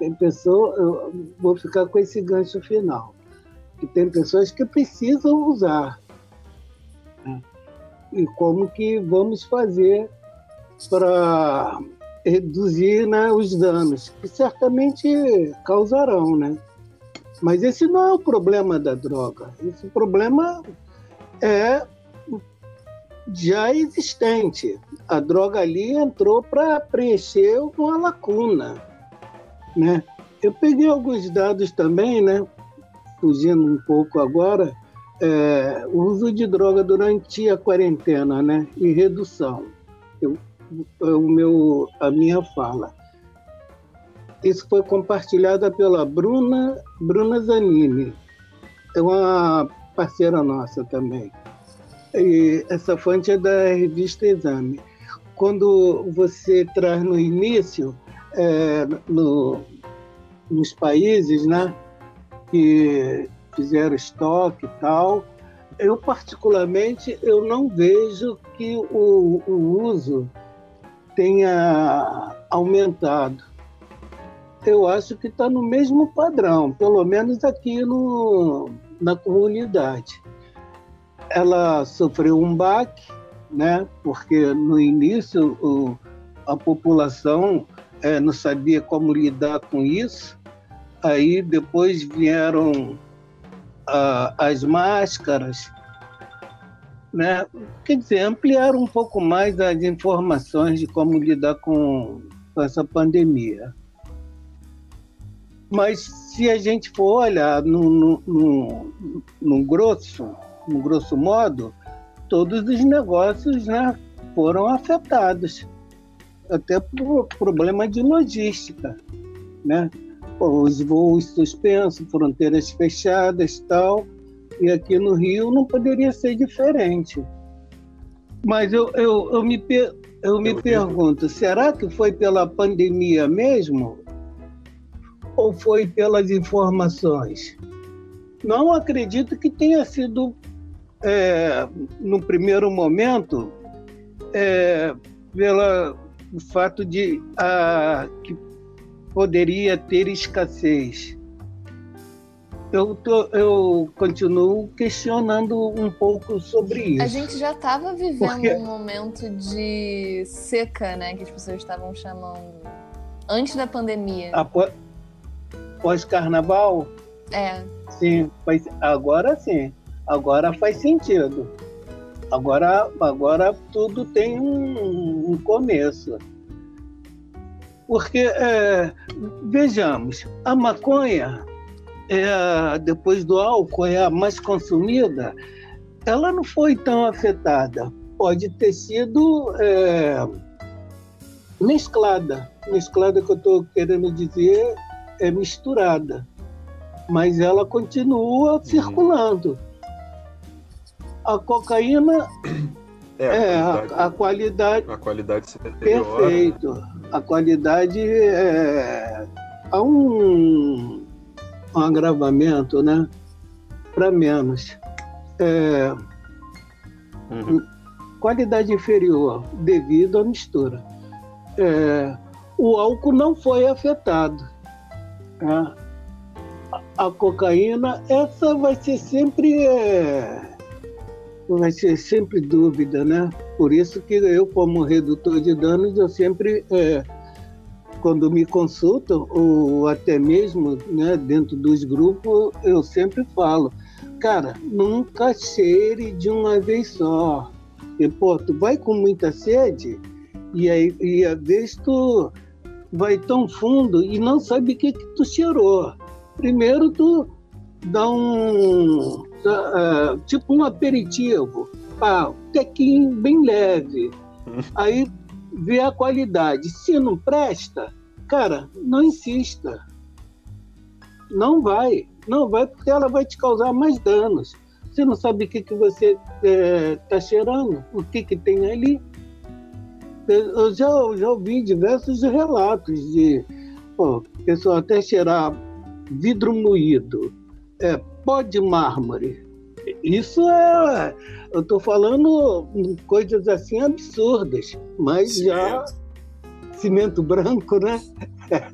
Tem pessoa, eu vou ficar com esse gancho final, que tem pessoas que precisam usar. Né? E como que vamos fazer para reduzir né, os danos, que certamente causarão, né? Mas esse não é o problema da droga. Esse problema é já existente. A droga ali entrou para preencher uma lacuna, né? Eu peguei alguns dados também, né? Fugindo um pouco agora, é, uso de droga durante a quarentena, né? E redução. Eu é o meu, a minha fala. Isso foi compartilhada pela Bruna, Bruna Zanini, é uma parceira nossa também. E essa fonte é da revista Exame. Quando você traz no início, é, no, nos países né, que fizeram estoque e tal, eu particularmente eu não vejo que o, o uso tenha aumentado. Eu acho que está no mesmo padrão, pelo menos aqui no, na comunidade. Ela sofreu um baque, né? porque no início o, a população é, não sabia como lidar com isso. Aí depois vieram a, as máscaras, né? Quer dizer, ampliar um pouco mais as informações de como lidar com, com essa pandemia. Mas se a gente for olhar no, no, no, no grosso, no grosso modo, todos os negócios né, foram afetados, até por problema de logística, né? Os voos suspensos, fronteiras fechadas, tal. E aqui no Rio não poderia ser diferente. Mas eu, eu, eu me, eu me pergunto, será que foi pela pandemia mesmo? Ou foi pelas informações? Não acredito que tenha sido, é, no primeiro momento, é, pelo fato de a, que poderia ter escassez eu, tô, eu continuo questionando um pouco sobre isso. A gente já estava vivendo Porque... um momento de seca, né? Que as pessoas estavam chamando. Antes da pandemia. Pós-carnaval? É. Sim, mas agora sim. Agora faz sentido. Agora, agora tudo tem um, um começo. Porque, é, vejamos, a maconha é, depois do álcool é a mais consumida, ela não foi tão afetada. Pode ter sido é, mesclada. Mesclada que eu estou querendo dizer é misturada. Mas ela continua uhum. circulando. A cocaína é, é a, qualidade, a, qualidade. A qualidade se deteriora. Perfeito. A qualidade é. Há um um agravamento, né? para menos. É, Uhum. qualidade inferior devido à mistura. É, o álcool não foi afetado. Tá? A, a cocaína, essa vai ser sempre é, vai ser sempre dúvida, né? Por isso que eu, como redutor de danos, eu sempre é, quando me consultam, ou até mesmo né, dentro dos grupos, eu sempre falo, cara, nunca cheire de uma vez só. E, pô, tu vai com muita sede e aí e às vezes tu vai tão fundo e não sabe o que, que tu cheirou. Primeiro tu dá um ah, tipo um aperitivo, ah, um tequinho bem leve. *laughs* Aí vê a qualidade. Se não presta, cara, não insista. Não vai, não vai porque ela vai te causar mais danos. Você não sabe o que, que você está cheirando, o que, que tem ali. Eu já, já ouvi diversos relatos de pô, pessoa até cheirar vidro moído, é, pó de mármore. Isso é. Eu estou falando coisas assim absurdas, mas já cimento branco, né? É.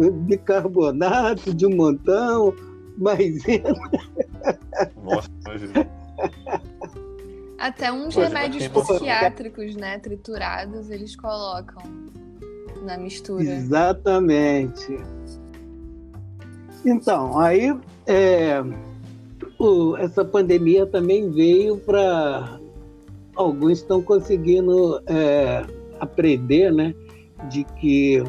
*laughs* Bicarbonato de um montão, maisena. *laughs* Nossa, imagina. Até uns é, remédios psiquiátricos, né, triturados, eles colocam na mistura. Exatamente. Então, aí é, o- essa pandemia também veio para alguns estão conseguindo é, aprender, né, de que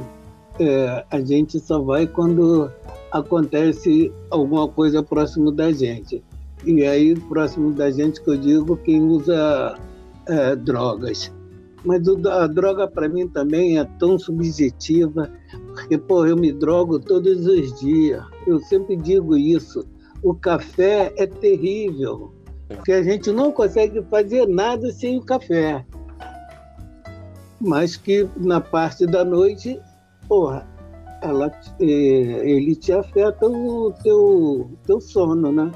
é, a gente só vai quando acontece alguma coisa próximo da gente. E aí, próximo da gente, que eu digo, quem usa é, drogas. Mas a droga, para mim, também é tão subjetiva, porque, pô, eu me drogo todos os dias. Eu sempre digo isso. O café é terrível, porque a gente não consegue fazer nada sem o café. Mas que na parte da noite, porra, ela, eh, ele te afeta o teu, teu sono, né?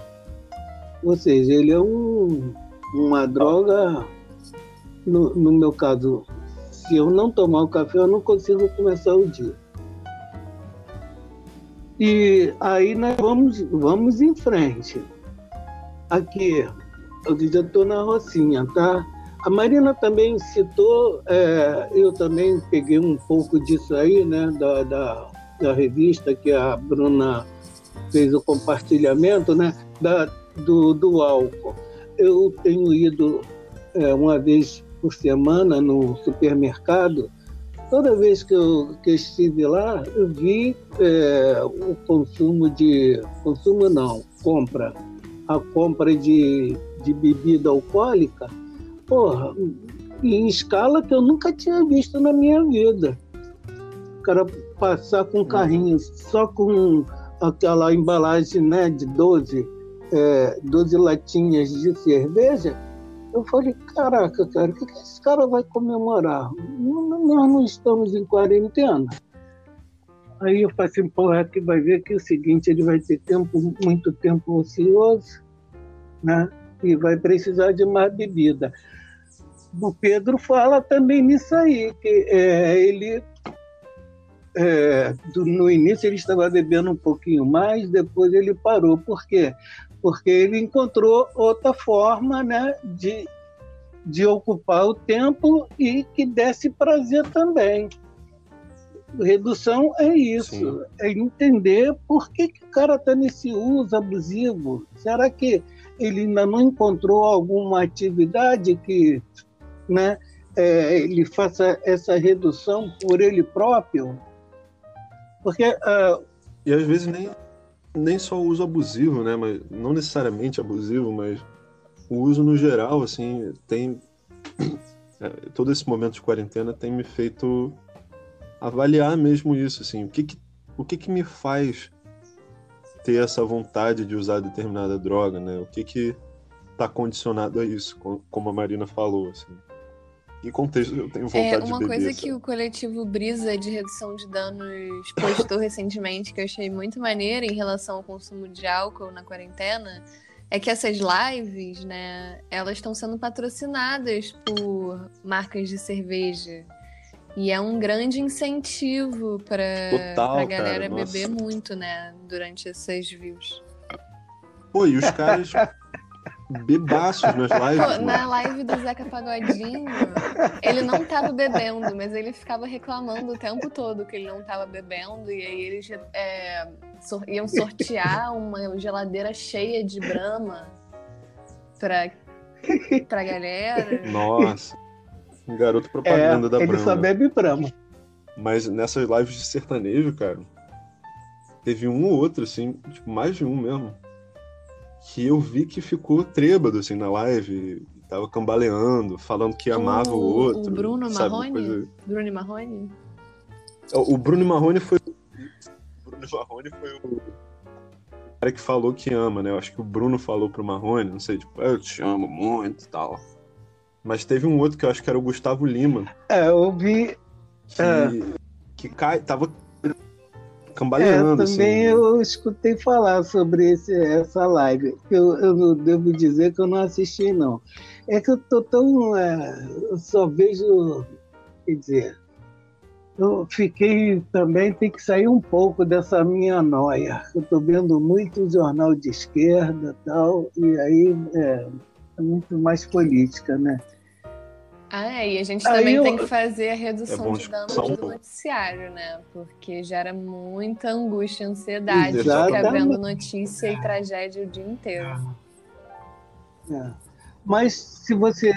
Ou seja, ele é um, uma droga, no, no meu caso, se eu não tomar o café, eu não consigo começar o dia. E aí nós vamos, vamos em frente. Aqui, eu já estou na Rocinha, tá? A Marina também citou, é, eu também peguei um pouco disso aí, né, da, da, da revista que a Bruna fez o compartilhamento, né, da, do, do álcool. Eu tenho ido é, uma vez por semana no supermercado. Toda vez que eu, que estive lá, eu vi é, o consumo de. Consumo não, compra. A compra de, de bebida alcoólica, porra, em escala que eu nunca tinha visto na minha vida. O cara passar com um carrinho só com aquela embalagem né, de 12, é, 12 latinhas de cerveja, eu falei, caraca, cara, o que, que esse cara vai comemorar? Nós não estamos em quarentena. Aí eu falei assim, porra, que vai ver que é o seguinte, ele vai ter tempo, muito tempo ocioso, né? E vai precisar de mais bebida. O Pedro fala também nisso aí, que é, ele é, do- no início ele estava bebendo um pouquinho mais, depois ele parou. Por quê? Porque ele encontrou outra forma né, de, de ocupar o tempo e que desse prazer também. Redução é isso, Sim. é entender por que, que o cara está nesse uso abusivo. Será que ele ainda não encontrou alguma atividade que né, é, ele faça essa redução por ele próprio? Porque ah, E às vezes nem, nem só o uso abusivo, né? Mas não necessariamente abusivo, mas o uso no geral, assim, tem. *clears throat* é, todo esse momento de quarentena tem me feito avaliar mesmo isso, assim, o que que, o que, que me faz ter essa vontade de usar determinada droga, né? O que que tá condicionado a isso, co- como a Marina falou, assim. Que contexto eu tenho vontade É, de uma beber? coisa sabe? que o coletivo Brisa de Redução de Danos postou recentemente, que eu achei muito maneira em relação ao consumo de álcool na quarentena, é que essas lives, né, elas estão sendo patrocinadas por marcas de cerveja. E é um grande incentivo para a galera cara, nossa. beber muito, né, durante essas views. Pô, e os caras bebaços nas lives, Pô, na live do Zeca Pagodinho, ele não tava bebendo, mas ele ficava reclamando o tempo todo que ele não tava bebendo, e aí eles é, sor- iam sortear uma geladeira cheia de brama pra, pra galera. Nossa. Garoto propaganda É, da ele Brahma. só bebe Brahma. Mas nessas lives de sertanejo, cara, teve um ou outro, assim, tipo, mais de um mesmo, que eu vi que ficou trêbado, assim, na live, tava cambaleando, falando que amava o, outro. O Bruno sabe, Marrone? coisa- Bruno Marrone? O o Bruno Marrone foi. O Bruno Marrone foi o cara que falou que ama, né? Eu acho que o Bruno falou pro Marrone, não sei, tipo, eu te amo muito e tal. Mas teve um outro que eu acho que era o Gustavo Lima, É, eu vi. que, É. que cai, tava É, cambaleando, também assim. eu escutei falar sobre esse, essa live. Eu, eu devo dizer que eu não assisti, não. É que eu tô tão. é, eu só vejo. Quer dizer. Eu fiquei também, tem que sair um pouco dessa minha noia. Eu estou vendo muito jornal de esquerda e tal, e aí é, é muito mais política, né? Ah, é, e a gente Aí também eu- tem que fazer a redução É bom de danos do noticiário, né? Porque gera muita angústia e ansiedade Exatamente. ficar vendo notícia e tragédia o dia inteiro. É. Mas se você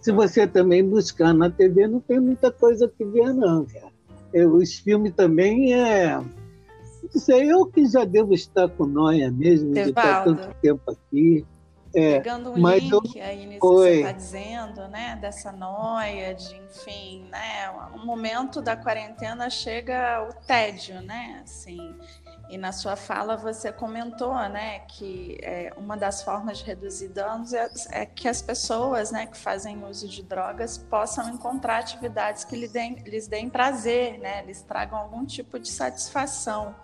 se você também buscar na TV, não tem muita coisa que ver, não, cara. É, Os filmes também é. Não sei, eu que já devo estar com noia mesmo, de estar tanto tempo aqui. É, Pegando um mas link aí nisso que Oi. você está dizendo, né? Dessa noia, de enfim, né? Um momento da quarentena chega o tédio, né? Assim, e na sua fala você comentou, né, que é, uma das formas de reduzir danos é, é que as pessoas, né, que fazem uso de drogas possam encontrar atividades que lhe deem, lhes deem prazer, né? Lhes tragam algum tipo de satisfação.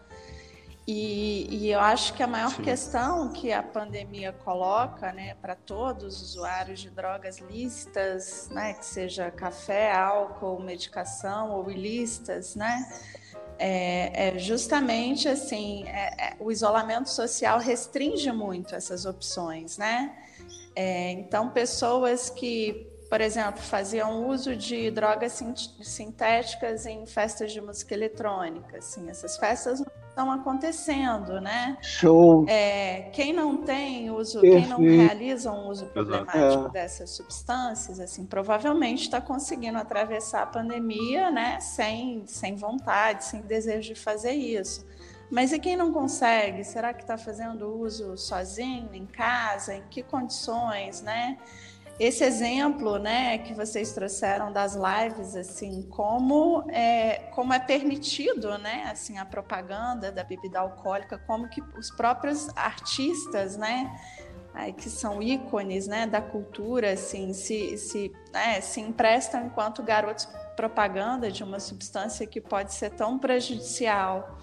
E, e eu acho que a maior Sim. questão que a pandemia coloca né, para todos os usuários de drogas lícitas, né, que seja café, álcool, medicação ou ilícitas, né, é, é justamente assim, é- é- o isolamento social restringe muito essas opções, né? É, então, pessoas que, por exemplo, faziam uso de drogas sin- sintéticas em festas de música eletrônica, assim, essas festas não estão acontecendo, né? show. É, quem não tem uso, quem não Perfeito. realiza um uso problemático É. dessas substâncias, assim, provavelmente está conseguindo atravessar a pandemia, né, sem, sem vontade, sem desejo de fazer isso. Mas e quem não consegue? Será que está fazendo uso sozinho, em casa? Em que condições, né? Esse exemplo, né, que vocês trouxeram das lives, assim, como é, como é permitido, né, assim, a propaganda da bebida alcoólica, como que os próprios artistas, né, aí, que são ícones, né, da cultura, assim, se, se, né, se emprestam enquanto garotos propaganda de uma substância que pode ser tão prejudicial.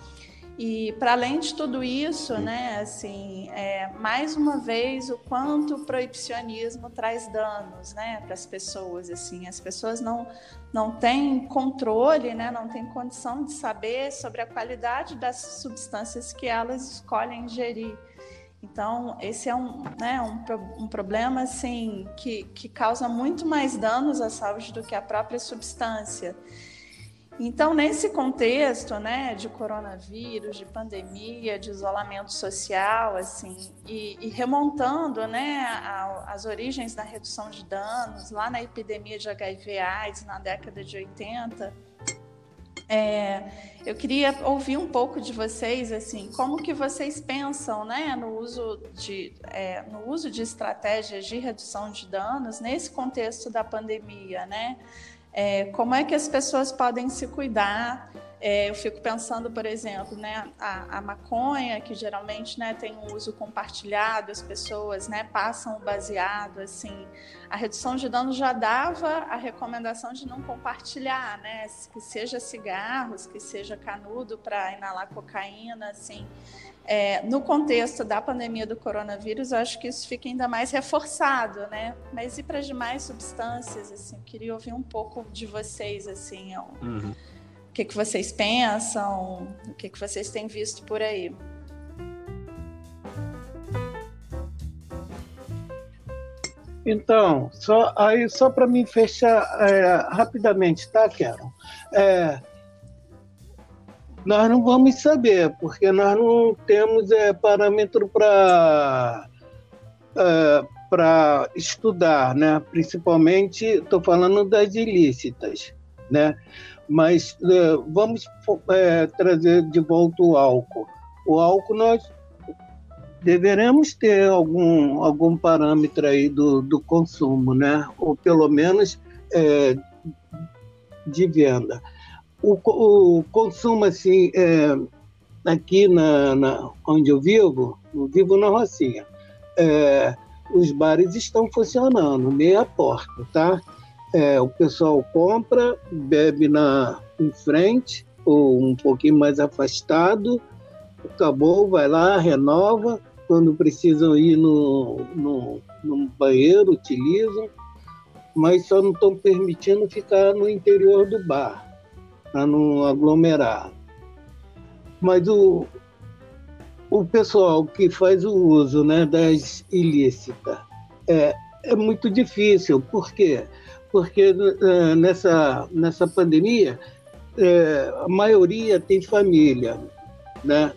E para além de tudo isso, né, assim, é, mais uma vez o quanto o proibicionismo traz danos, né, para as pessoas, assim, as pessoas não não têm controle, né, não têm condição de saber sobre a qualidade das substâncias que elas escolhem ingerir. Então, esse é um, né, um, um problema assim, que, que causa muito mais danos à saúde do que a própria substância. Então, nesse contexto, né, de coronavírus, de pandemia, de isolamento social, assim, e, e remontando, né, origens da redução de danos, lá na epidemia de HIV/AIDS na década de 80, é, eu queria ouvir um pouco de vocês, assim, como que vocês pensam, né, no uso de, é, no uso de estratégias de redução de danos nesse contexto da pandemia, né? É, como é que as pessoas podem se cuidar É, eu fico pensando, por exemplo, né, a, a, maconha, que geralmente né, tem um uso compartilhado, as pessoas né, passam o baseado, assim, a redução de danos já dava a recomendação de não compartilhar, né, que seja cigarros, que seja canudo para inalar cocaína, assim. É, no contexto da pandemia do coronavírus, eu acho que isso fica ainda mais reforçado, né? Mas e para as demais substâncias, assim, queria ouvir um pouco de vocês, assim, uhum que, que vocês pensam, o que, que vocês têm visto por aí. Então, só, aí só para me fechar é, rapidamente, tá, Karen? É, nós não vamos saber, porque nós não temos é, parâmetro para é, para estudar, né? Principalmente, estou falando das ilícitas, né? Mas é, vamos é, trazer de volta o álcool. O álcool nós deveremos ter algum, algum parâmetro aí do, do consumo, né? ou pelo menos é, de venda. O, o consumo, assim, é, aqui na, na, onde eu vivo, eu vivo na Rocinha, é, os bares estão funcionando, meia porta, tá? É, o pessoal compra, bebe na, em frente ou um pouquinho mais afastado, acabou, vai lá, renova. Quando precisam ir no, no, no banheiro, utilizam, mas só não estão permitindo ficar no interior do bar, para não aglomerar. Mas o, o pessoal que faz o uso né, das ilícitas é, é muito difícil, por quê? Porque uh, nessa, nessa pandemia uh, a maioria tem família, né?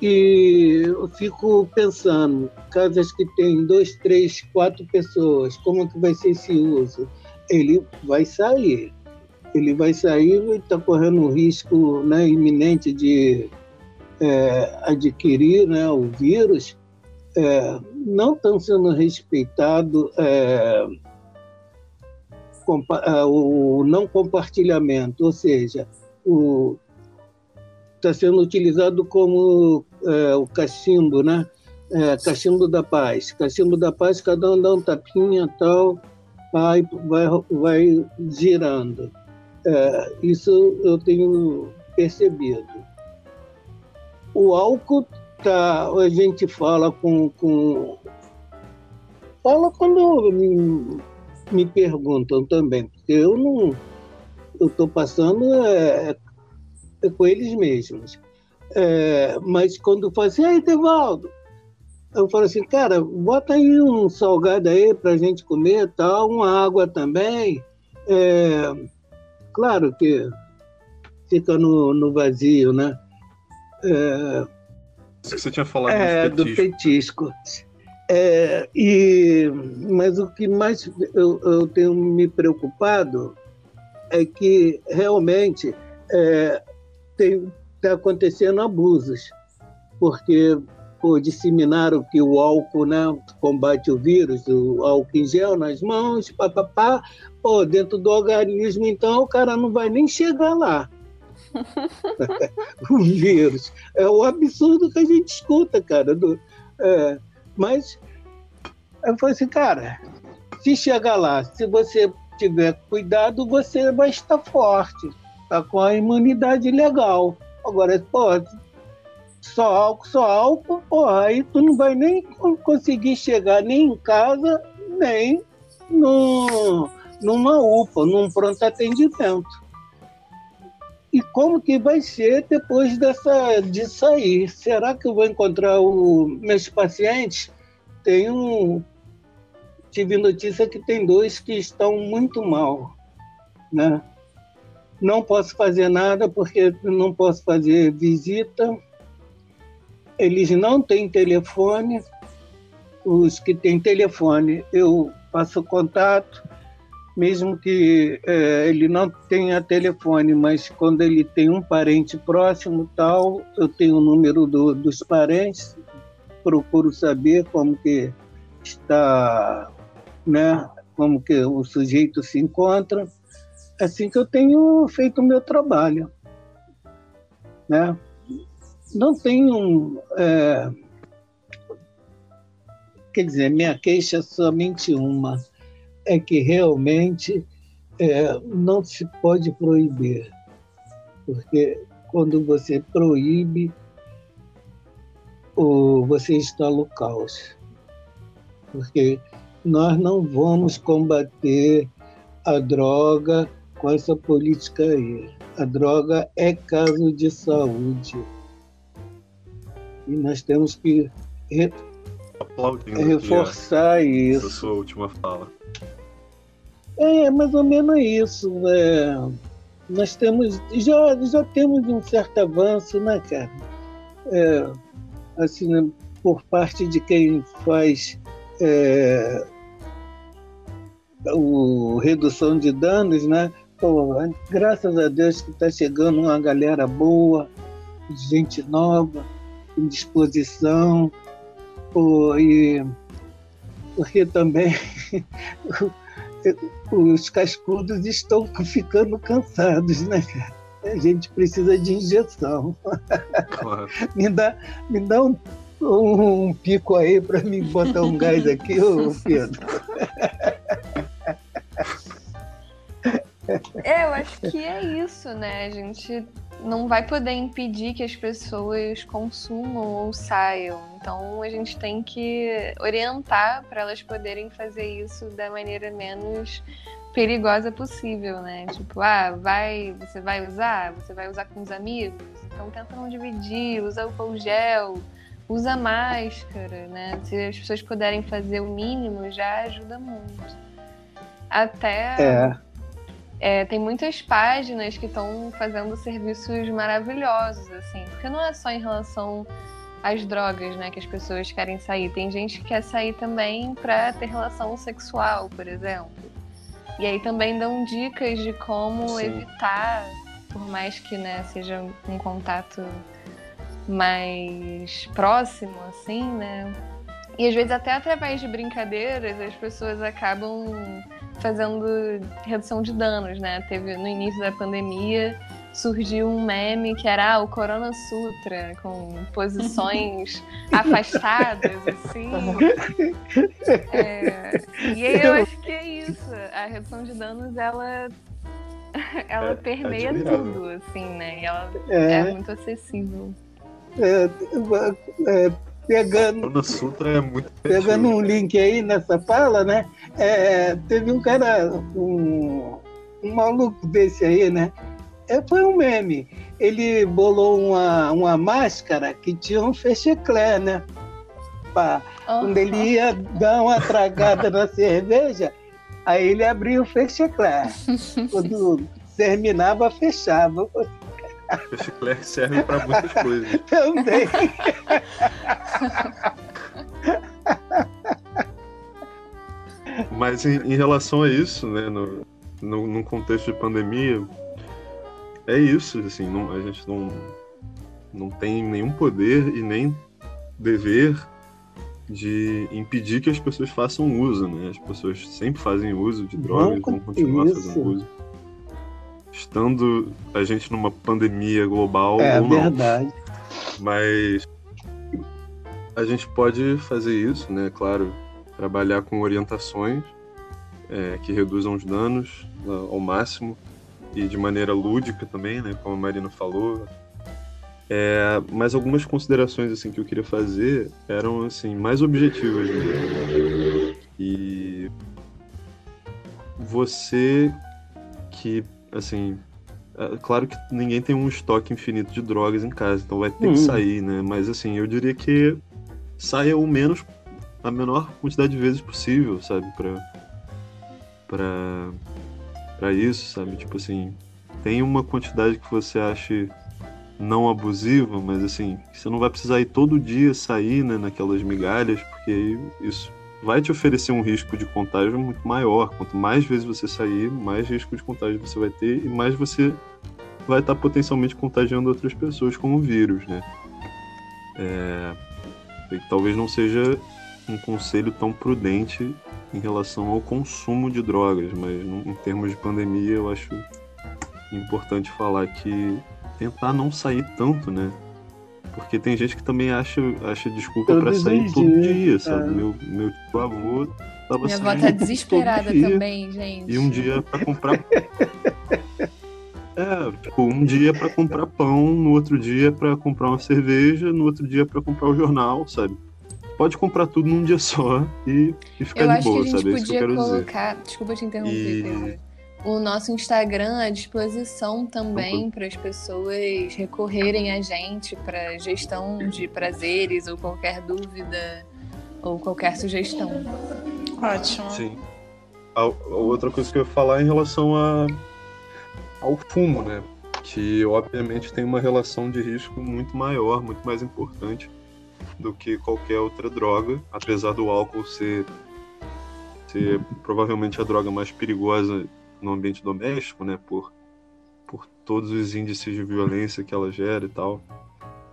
E eu fico pensando, casas que tem dois, três, quatro pessoas, como que vai ser esse uso? Ele vai sair, ele vai sair e está correndo um risco né, iminente de é, adquirir né, o vírus, é, não estão sendo respeitados é, ah, o não compartilhamento, ou seja, está sendo utilizado como é, o cachimbo, né? É, cachimbo da paz. Cachimbo da paz, cada um dá um tapinha tal, vai, vai, vai girando. É, isso eu tenho percebido. O álcool, tá, a gente fala com, com fala quando me perguntam também, porque eu não. Eu estou passando é, é, com eles mesmos. É, mas quando falo assim, aí, Tevaldo, eu falo assim, cara, bota aí um salgado aí para a gente comer, tal, uma água também. É, claro que fica no, no vazio, né? É, Isso que você tinha falado é, do petisco. Do petisco. É, e, mas o que mais eu, eu, tenho me preocupado é que realmente é, está acontecendo abusos, porque pô, disseminaram que o álcool né, combate o vírus, o álcool em gel nas mãos, papapá, pô, dentro do organismo, então o cara não vai nem chegar lá. *laughs* o vírus. É o absurdo que a gente escuta, cara. Do, é, mas eu falei assim, cara, se chegar lá, se você tiver cuidado, você vai estar forte, tá com a imunidade legal. Agora, pô, só álcool, só álcool, porra, aí tu não vai nem conseguir chegar nem em casa, nem no, numa UPA, num pronto atendimento. E como que vai ser depois dessa, disso aí? Será que eu vou encontrar o, meus pacientes? Tem um, tive notícia que tem dois que estão muito mal, né? Não posso fazer nada porque não posso fazer visita. Eles não têm telefone. Os que têm telefone, eu faço contato, mesmo que é, ele não tenha telefone, mas quando ele tem um parente próximo, tal, eu tenho o número do, dos parentes, procuro saber como que está, né, como que o sujeito se encontra. Assim que eu tenho feito o meu trabalho. né? Não tenho. É... Quer dizer, minha queixa é somente uma: é que realmente é, não se pode proibir, porque quando você proíbe, você instala o caos. Porque nós não vamos combater a droga com essa política aí. A droga é caso de saúde. E nós temos que re... reforçar isso. Essa sua última fala. É, mais ou menos isso. É, nós temos, já, já temos um certo avanço, né, cara? É, assim, né, por parte de quem faz é, o redução de danos, né? Pô, graças a Deus que está chegando uma galera boa, gente nova, disposição, pô, e porque também *laughs* os cascudos estão ficando cansados, né, cara? A gente precisa de injeção. Claro. *laughs* me dá, me dá um, um, pico aí para me botar um gás aqui, ô Pedro. É, eu acho que é isso, né? A gente não vai poder impedir que as pessoas consumam ou saiam. Então a gente tem que orientar para elas poderem fazer isso da maneira menos perigosa possível, né? Tipo, ah, vai, você vai usar, você vai usar com os amigos, então tenta não dividir, usa o gel, usa máscara, né? Se as pessoas puderem fazer o mínimo, já ajuda muito. Até é. É, tem muitas páginas que estão fazendo serviços maravilhosos, assim, porque não é só em relação às drogas, né, que as pessoas querem sair. Tem gente que quer sair também para ter relação sexual, por exemplo. E aí também dão dicas de como Sim. evitar, por mais que né, seja um contato mais próximo, assim, né? E às vezes até através de brincadeiras as pessoas acabam fazendo redução de danos, né? Teve no início da pandemia surgiu um meme que era ah, o Corona Sutra, com posições *laughs* afastadas, assim. É, e aí eu acho que é isso. A redução de danos, ela, *laughs* ela é, permeia é tudo, assim, né? E ela é, é muito acessível. É, é, pegando. Sutra é muito Pegando um link aí nessa fala, né? É, teve um cara, um, um maluco desse aí, né? É, foi um meme. Ele bolou uma, uma máscara que tinha um fecheclé, né? Pá, uhum. Quando ele ia dar uma tragada na cerveja, aí ele abria o fecheclé. *laughs* Quando terminava, fechava. *laughs* O chiclete serve para muitas coisas. *laughs* Também. Mas em, em, relação a isso, né, no, no, no, contexto de pandemia, é isso, assim, não, a gente não, não tem nenhum poder e nem dever de impedir que as pessoas façam uso, né? As pessoas sempre fazem uso de drogas, vão continuar isso. fazendo uso estando a gente numa pandemia global é, ou não. verdade. Mas a gente pode fazer isso, né? Claro, trabalhar com orientações é, que reduzam os danos uh, ao máximo e de maneira lúdica também, né? Como a Marina falou. É, mas algumas considerações assim que eu queria fazer eram assim mais objetivas. Né? E você que assim, é, claro que ninguém tem um estoque infinito de drogas em casa, então vai ter que uhum. sair, né? Mas assim, eu diria que saia o menos, a menor quantidade de vezes possível, sabe? Pra, pra, pra isso, sabe? Tipo assim, tem uma quantidade que você ache não abusiva, mas assim, você não vai precisar ir todo dia sair, né, naquelas migalhas, porque isso vai te oferecer um risco de contágio muito maior. Quanto mais vezes você sair, mais risco de contágio você vai ter e mais você vai estar potencialmente contagiando outras pessoas com o vírus, né? É... talvez não seja um conselho tão prudente em relação ao consumo de drogas, mas em termos de pandemia eu acho importante falar que tentar não sair tanto, né? Porque tem gente que também acha, acha desculpa pra sair todo dia, sabe? é. Meu, meu tio avô tava Minha avó saindo tá desesperada também, gente. E um dia pra comprar. É, tipo, um dia pra comprar pão, no outro dia pra comprar uma cerveja, no outro dia pra comprar o jornal, sabe? Pode comprar tudo num dia só e, e ficar Eu de acho boa, que a gente sabe? É isso que eu podia quero dizer. colocar. Desculpa te interromper, E- Pedro. O nosso Instagram à disposição também para as pessoas recorrerem a gente para gestão de prazeres ou qualquer dúvida ou qualquer sugestão. Ótimo. Sim. A, a outra coisa que eu ia falar é em relação a, ao fumo, né? Que obviamente tem uma relação de risco muito maior, muito mais importante do que qualquer outra droga, apesar do álcool ser, ser provavelmente a droga mais perigosa no ambiente doméstico, né? Por, por todos os índices de violência que ela gera e tal.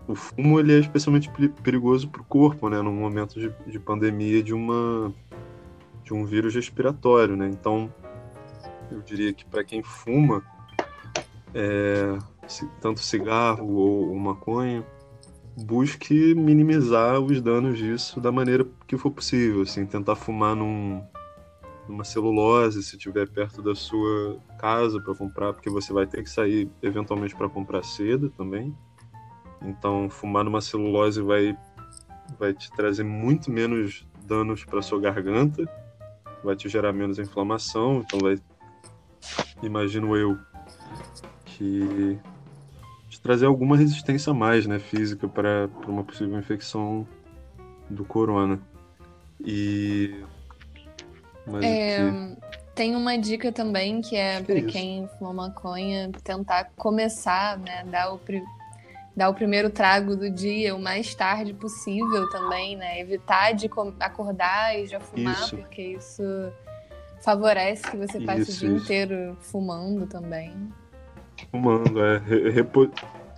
O fumo ele é especialmente peri- perigoso para o corpo, né? Num momento de, de pandemia de uma de um vírus respiratório, né? Então, eu diria que para quem fuma, é, tanto cigarro ou, ou maconha, busque minimizar os danos disso da maneira que for possível, assim, tentar fumar num, numa celulose, se estiver perto da sua casa para comprar, porque você vai ter que sair eventualmente para comprar seda também. Então, fumar numa celulose vai vai te trazer muito menos danos para sua garganta, vai te gerar menos inflamação, então vai imagino eu que te trazer alguma resistência a mais, né, física para uma possível infecção do corona. E mas É, que- tem uma dica também que é Que para isso? quem fuma maconha tentar começar, né, dar o, pri- dar o primeiro trago do dia o mais tarde possível também, né, evitar de acordar e já fumar, Isso. porque isso favorece que você passe Isso, o dia isso. inteiro fumando também. fumando, é re- repo-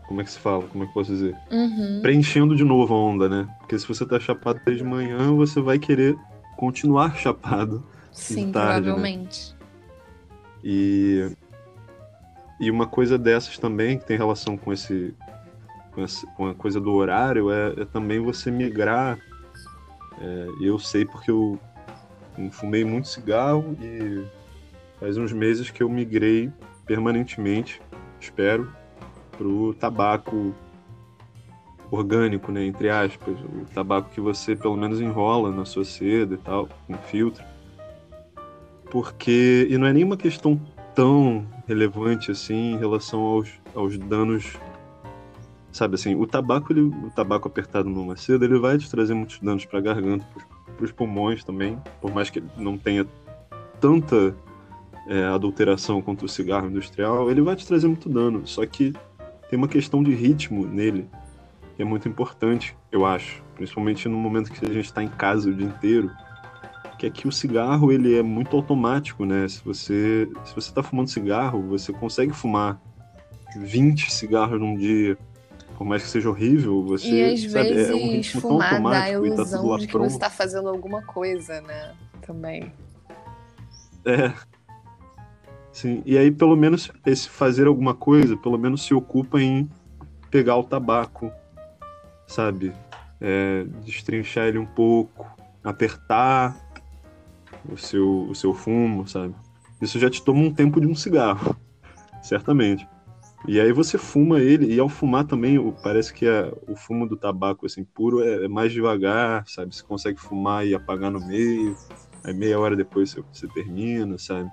como é que se fala? Como é que eu posso dizer? Uhum. preenchendo de novo a onda, né? Porque se você tá chapado desde manhã, você vai querer continuar *laughs* chapado. Sim, tarde, né? provavelmente. E e uma coisa dessas também que tem relação com esse com, esse, com a coisa do horário é, é também você migrar. É, eu sei porque eu fumei muito cigarro e faz uns meses que eu migrei permanentemente, espero, pro tabaco orgânico, né, entre aspas, o tabaco que você pelo menos enrola na sua seda e tal, com filtro. Porque e não é nenhuma questão tão relevante assim em relação aos, aos danos sabe assim, o tabaco, ele, o tabaco apertado numa seda, ele vai te trazer muitos danos para a garganta, para os pulmões também, por mais que ele não tenha tanta é, adulteração quanto o cigarro industrial, ele vai te trazer muito dano. Só que tem uma questão de ritmo nele que é muito importante, eu acho, principalmente no momento que a gente está em casa o dia inteiro, que é que o cigarro ele é muito automático, né? Se você se você está fumando cigarro, você consegue fumar 20 cigarros num dia por mais que seja horrível, você E às sabe, vezes é um ritmo tão fumar dá a automático e tá tudo ilusão lá de que pronto. você tá fazendo alguma coisa, né? Também. É. Sim, e aí pelo menos esse fazer alguma coisa, pelo menos se ocupa em pegar o tabaco, sabe? É, destrinchar ele um pouco, apertar o seu, o seu fumo, sabe? Isso já te toma um tempo de um cigarro, *laughs* certamente. E aí você fuma ele, e ao fumar também, o- parece que a- o fumo do tabaco, assim, puro, é, é mais devagar, sabe? Você consegue fumar e apagar no meio, aí meia hora depois você, você termina, sabe?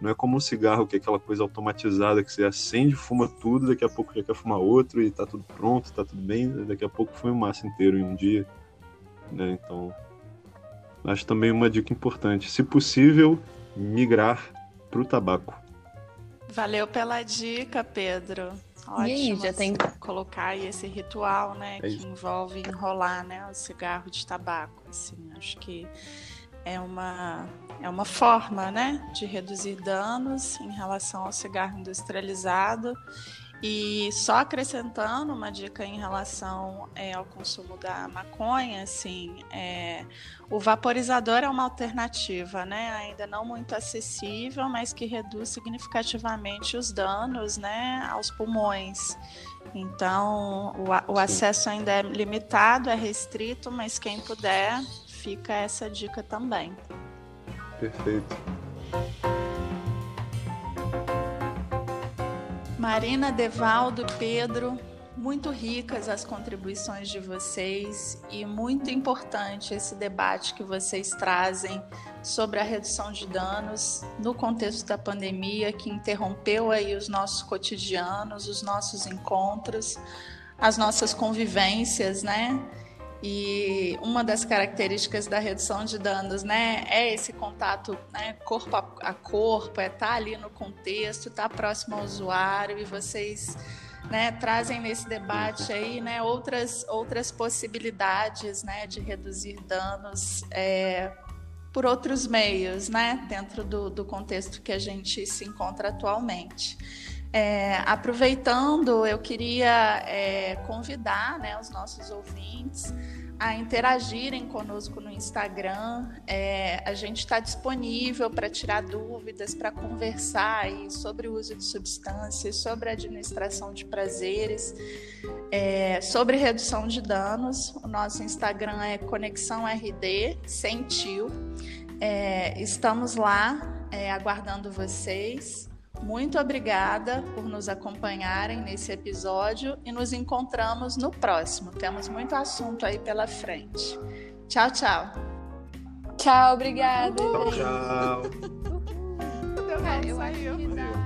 Não é como um cigarro, que é aquela coisa automatizada, que você acende, fuma tudo, daqui a pouco já quer fumar outro, e tá tudo pronto, tá tudo bem, daqui a pouco foi um massa inteiro em um dia, né? Então, acho também uma dica importante. Se possível, migrar pro tabaco. Valeu pela dica, Pedro. Ótimo. E aí, já tem- colocar aí esse ritual, né, É que isso. envolve enrolar, né, o cigarro de tabaco, assim, acho que é uma é uma forma, né, de reduzir danos em relação ao cigarro industrializado E só acrescentando uma dica em relação é, ao consumo da maconha, assim, é, o vaporizador é uma alternativa, né? Ainda não muito acessível, mas que reduz significativamente os danos, né, aos pulmões. Então, o, o acesso ainda é limitado, é restrito, mas quem puder, fica essa dica também. Perfeito. Marina, Devaldo, Pedro, muito ricas as contribuições de vocês e muito importante esse debate que vocês trazem sobre a redução de danos no contexto da pandemia que interrompeu aí os nossos cotidianos, os nossos encontros, as nossas convivências, né? E uma das características da redução de danos, né, é esse contato né, corpo a corpo, é estar tá ali no contexto, estar tá próximo ao usuário e vocês né, trazem nesse debate aí né, outras, outras possibilidades né, de reduzir danos é, por outros meios, né, dentro do, do contexto que a gente se encontra atualmente. É, aproveitando, eu queria é, convidar né, os nossos ouvintes a interagirem conosco no Instagram. É, a gente está disponível para tirar dúvidas, para conversar aí sobre o uso de substâncias, sobre administração de prazeres, é, sobre redução de danos. O nosso Instagram é Conexão RD, sem tio. É, estamos lá é, aguardando vocês. Muito obrigada por nos acompanharem nesse episódio e nos encontramos no próximo. Temos muito assunto aí pela frente. Tchau, tchau. Tchau, obrigada. Tchau, tchau. Deu, saiu.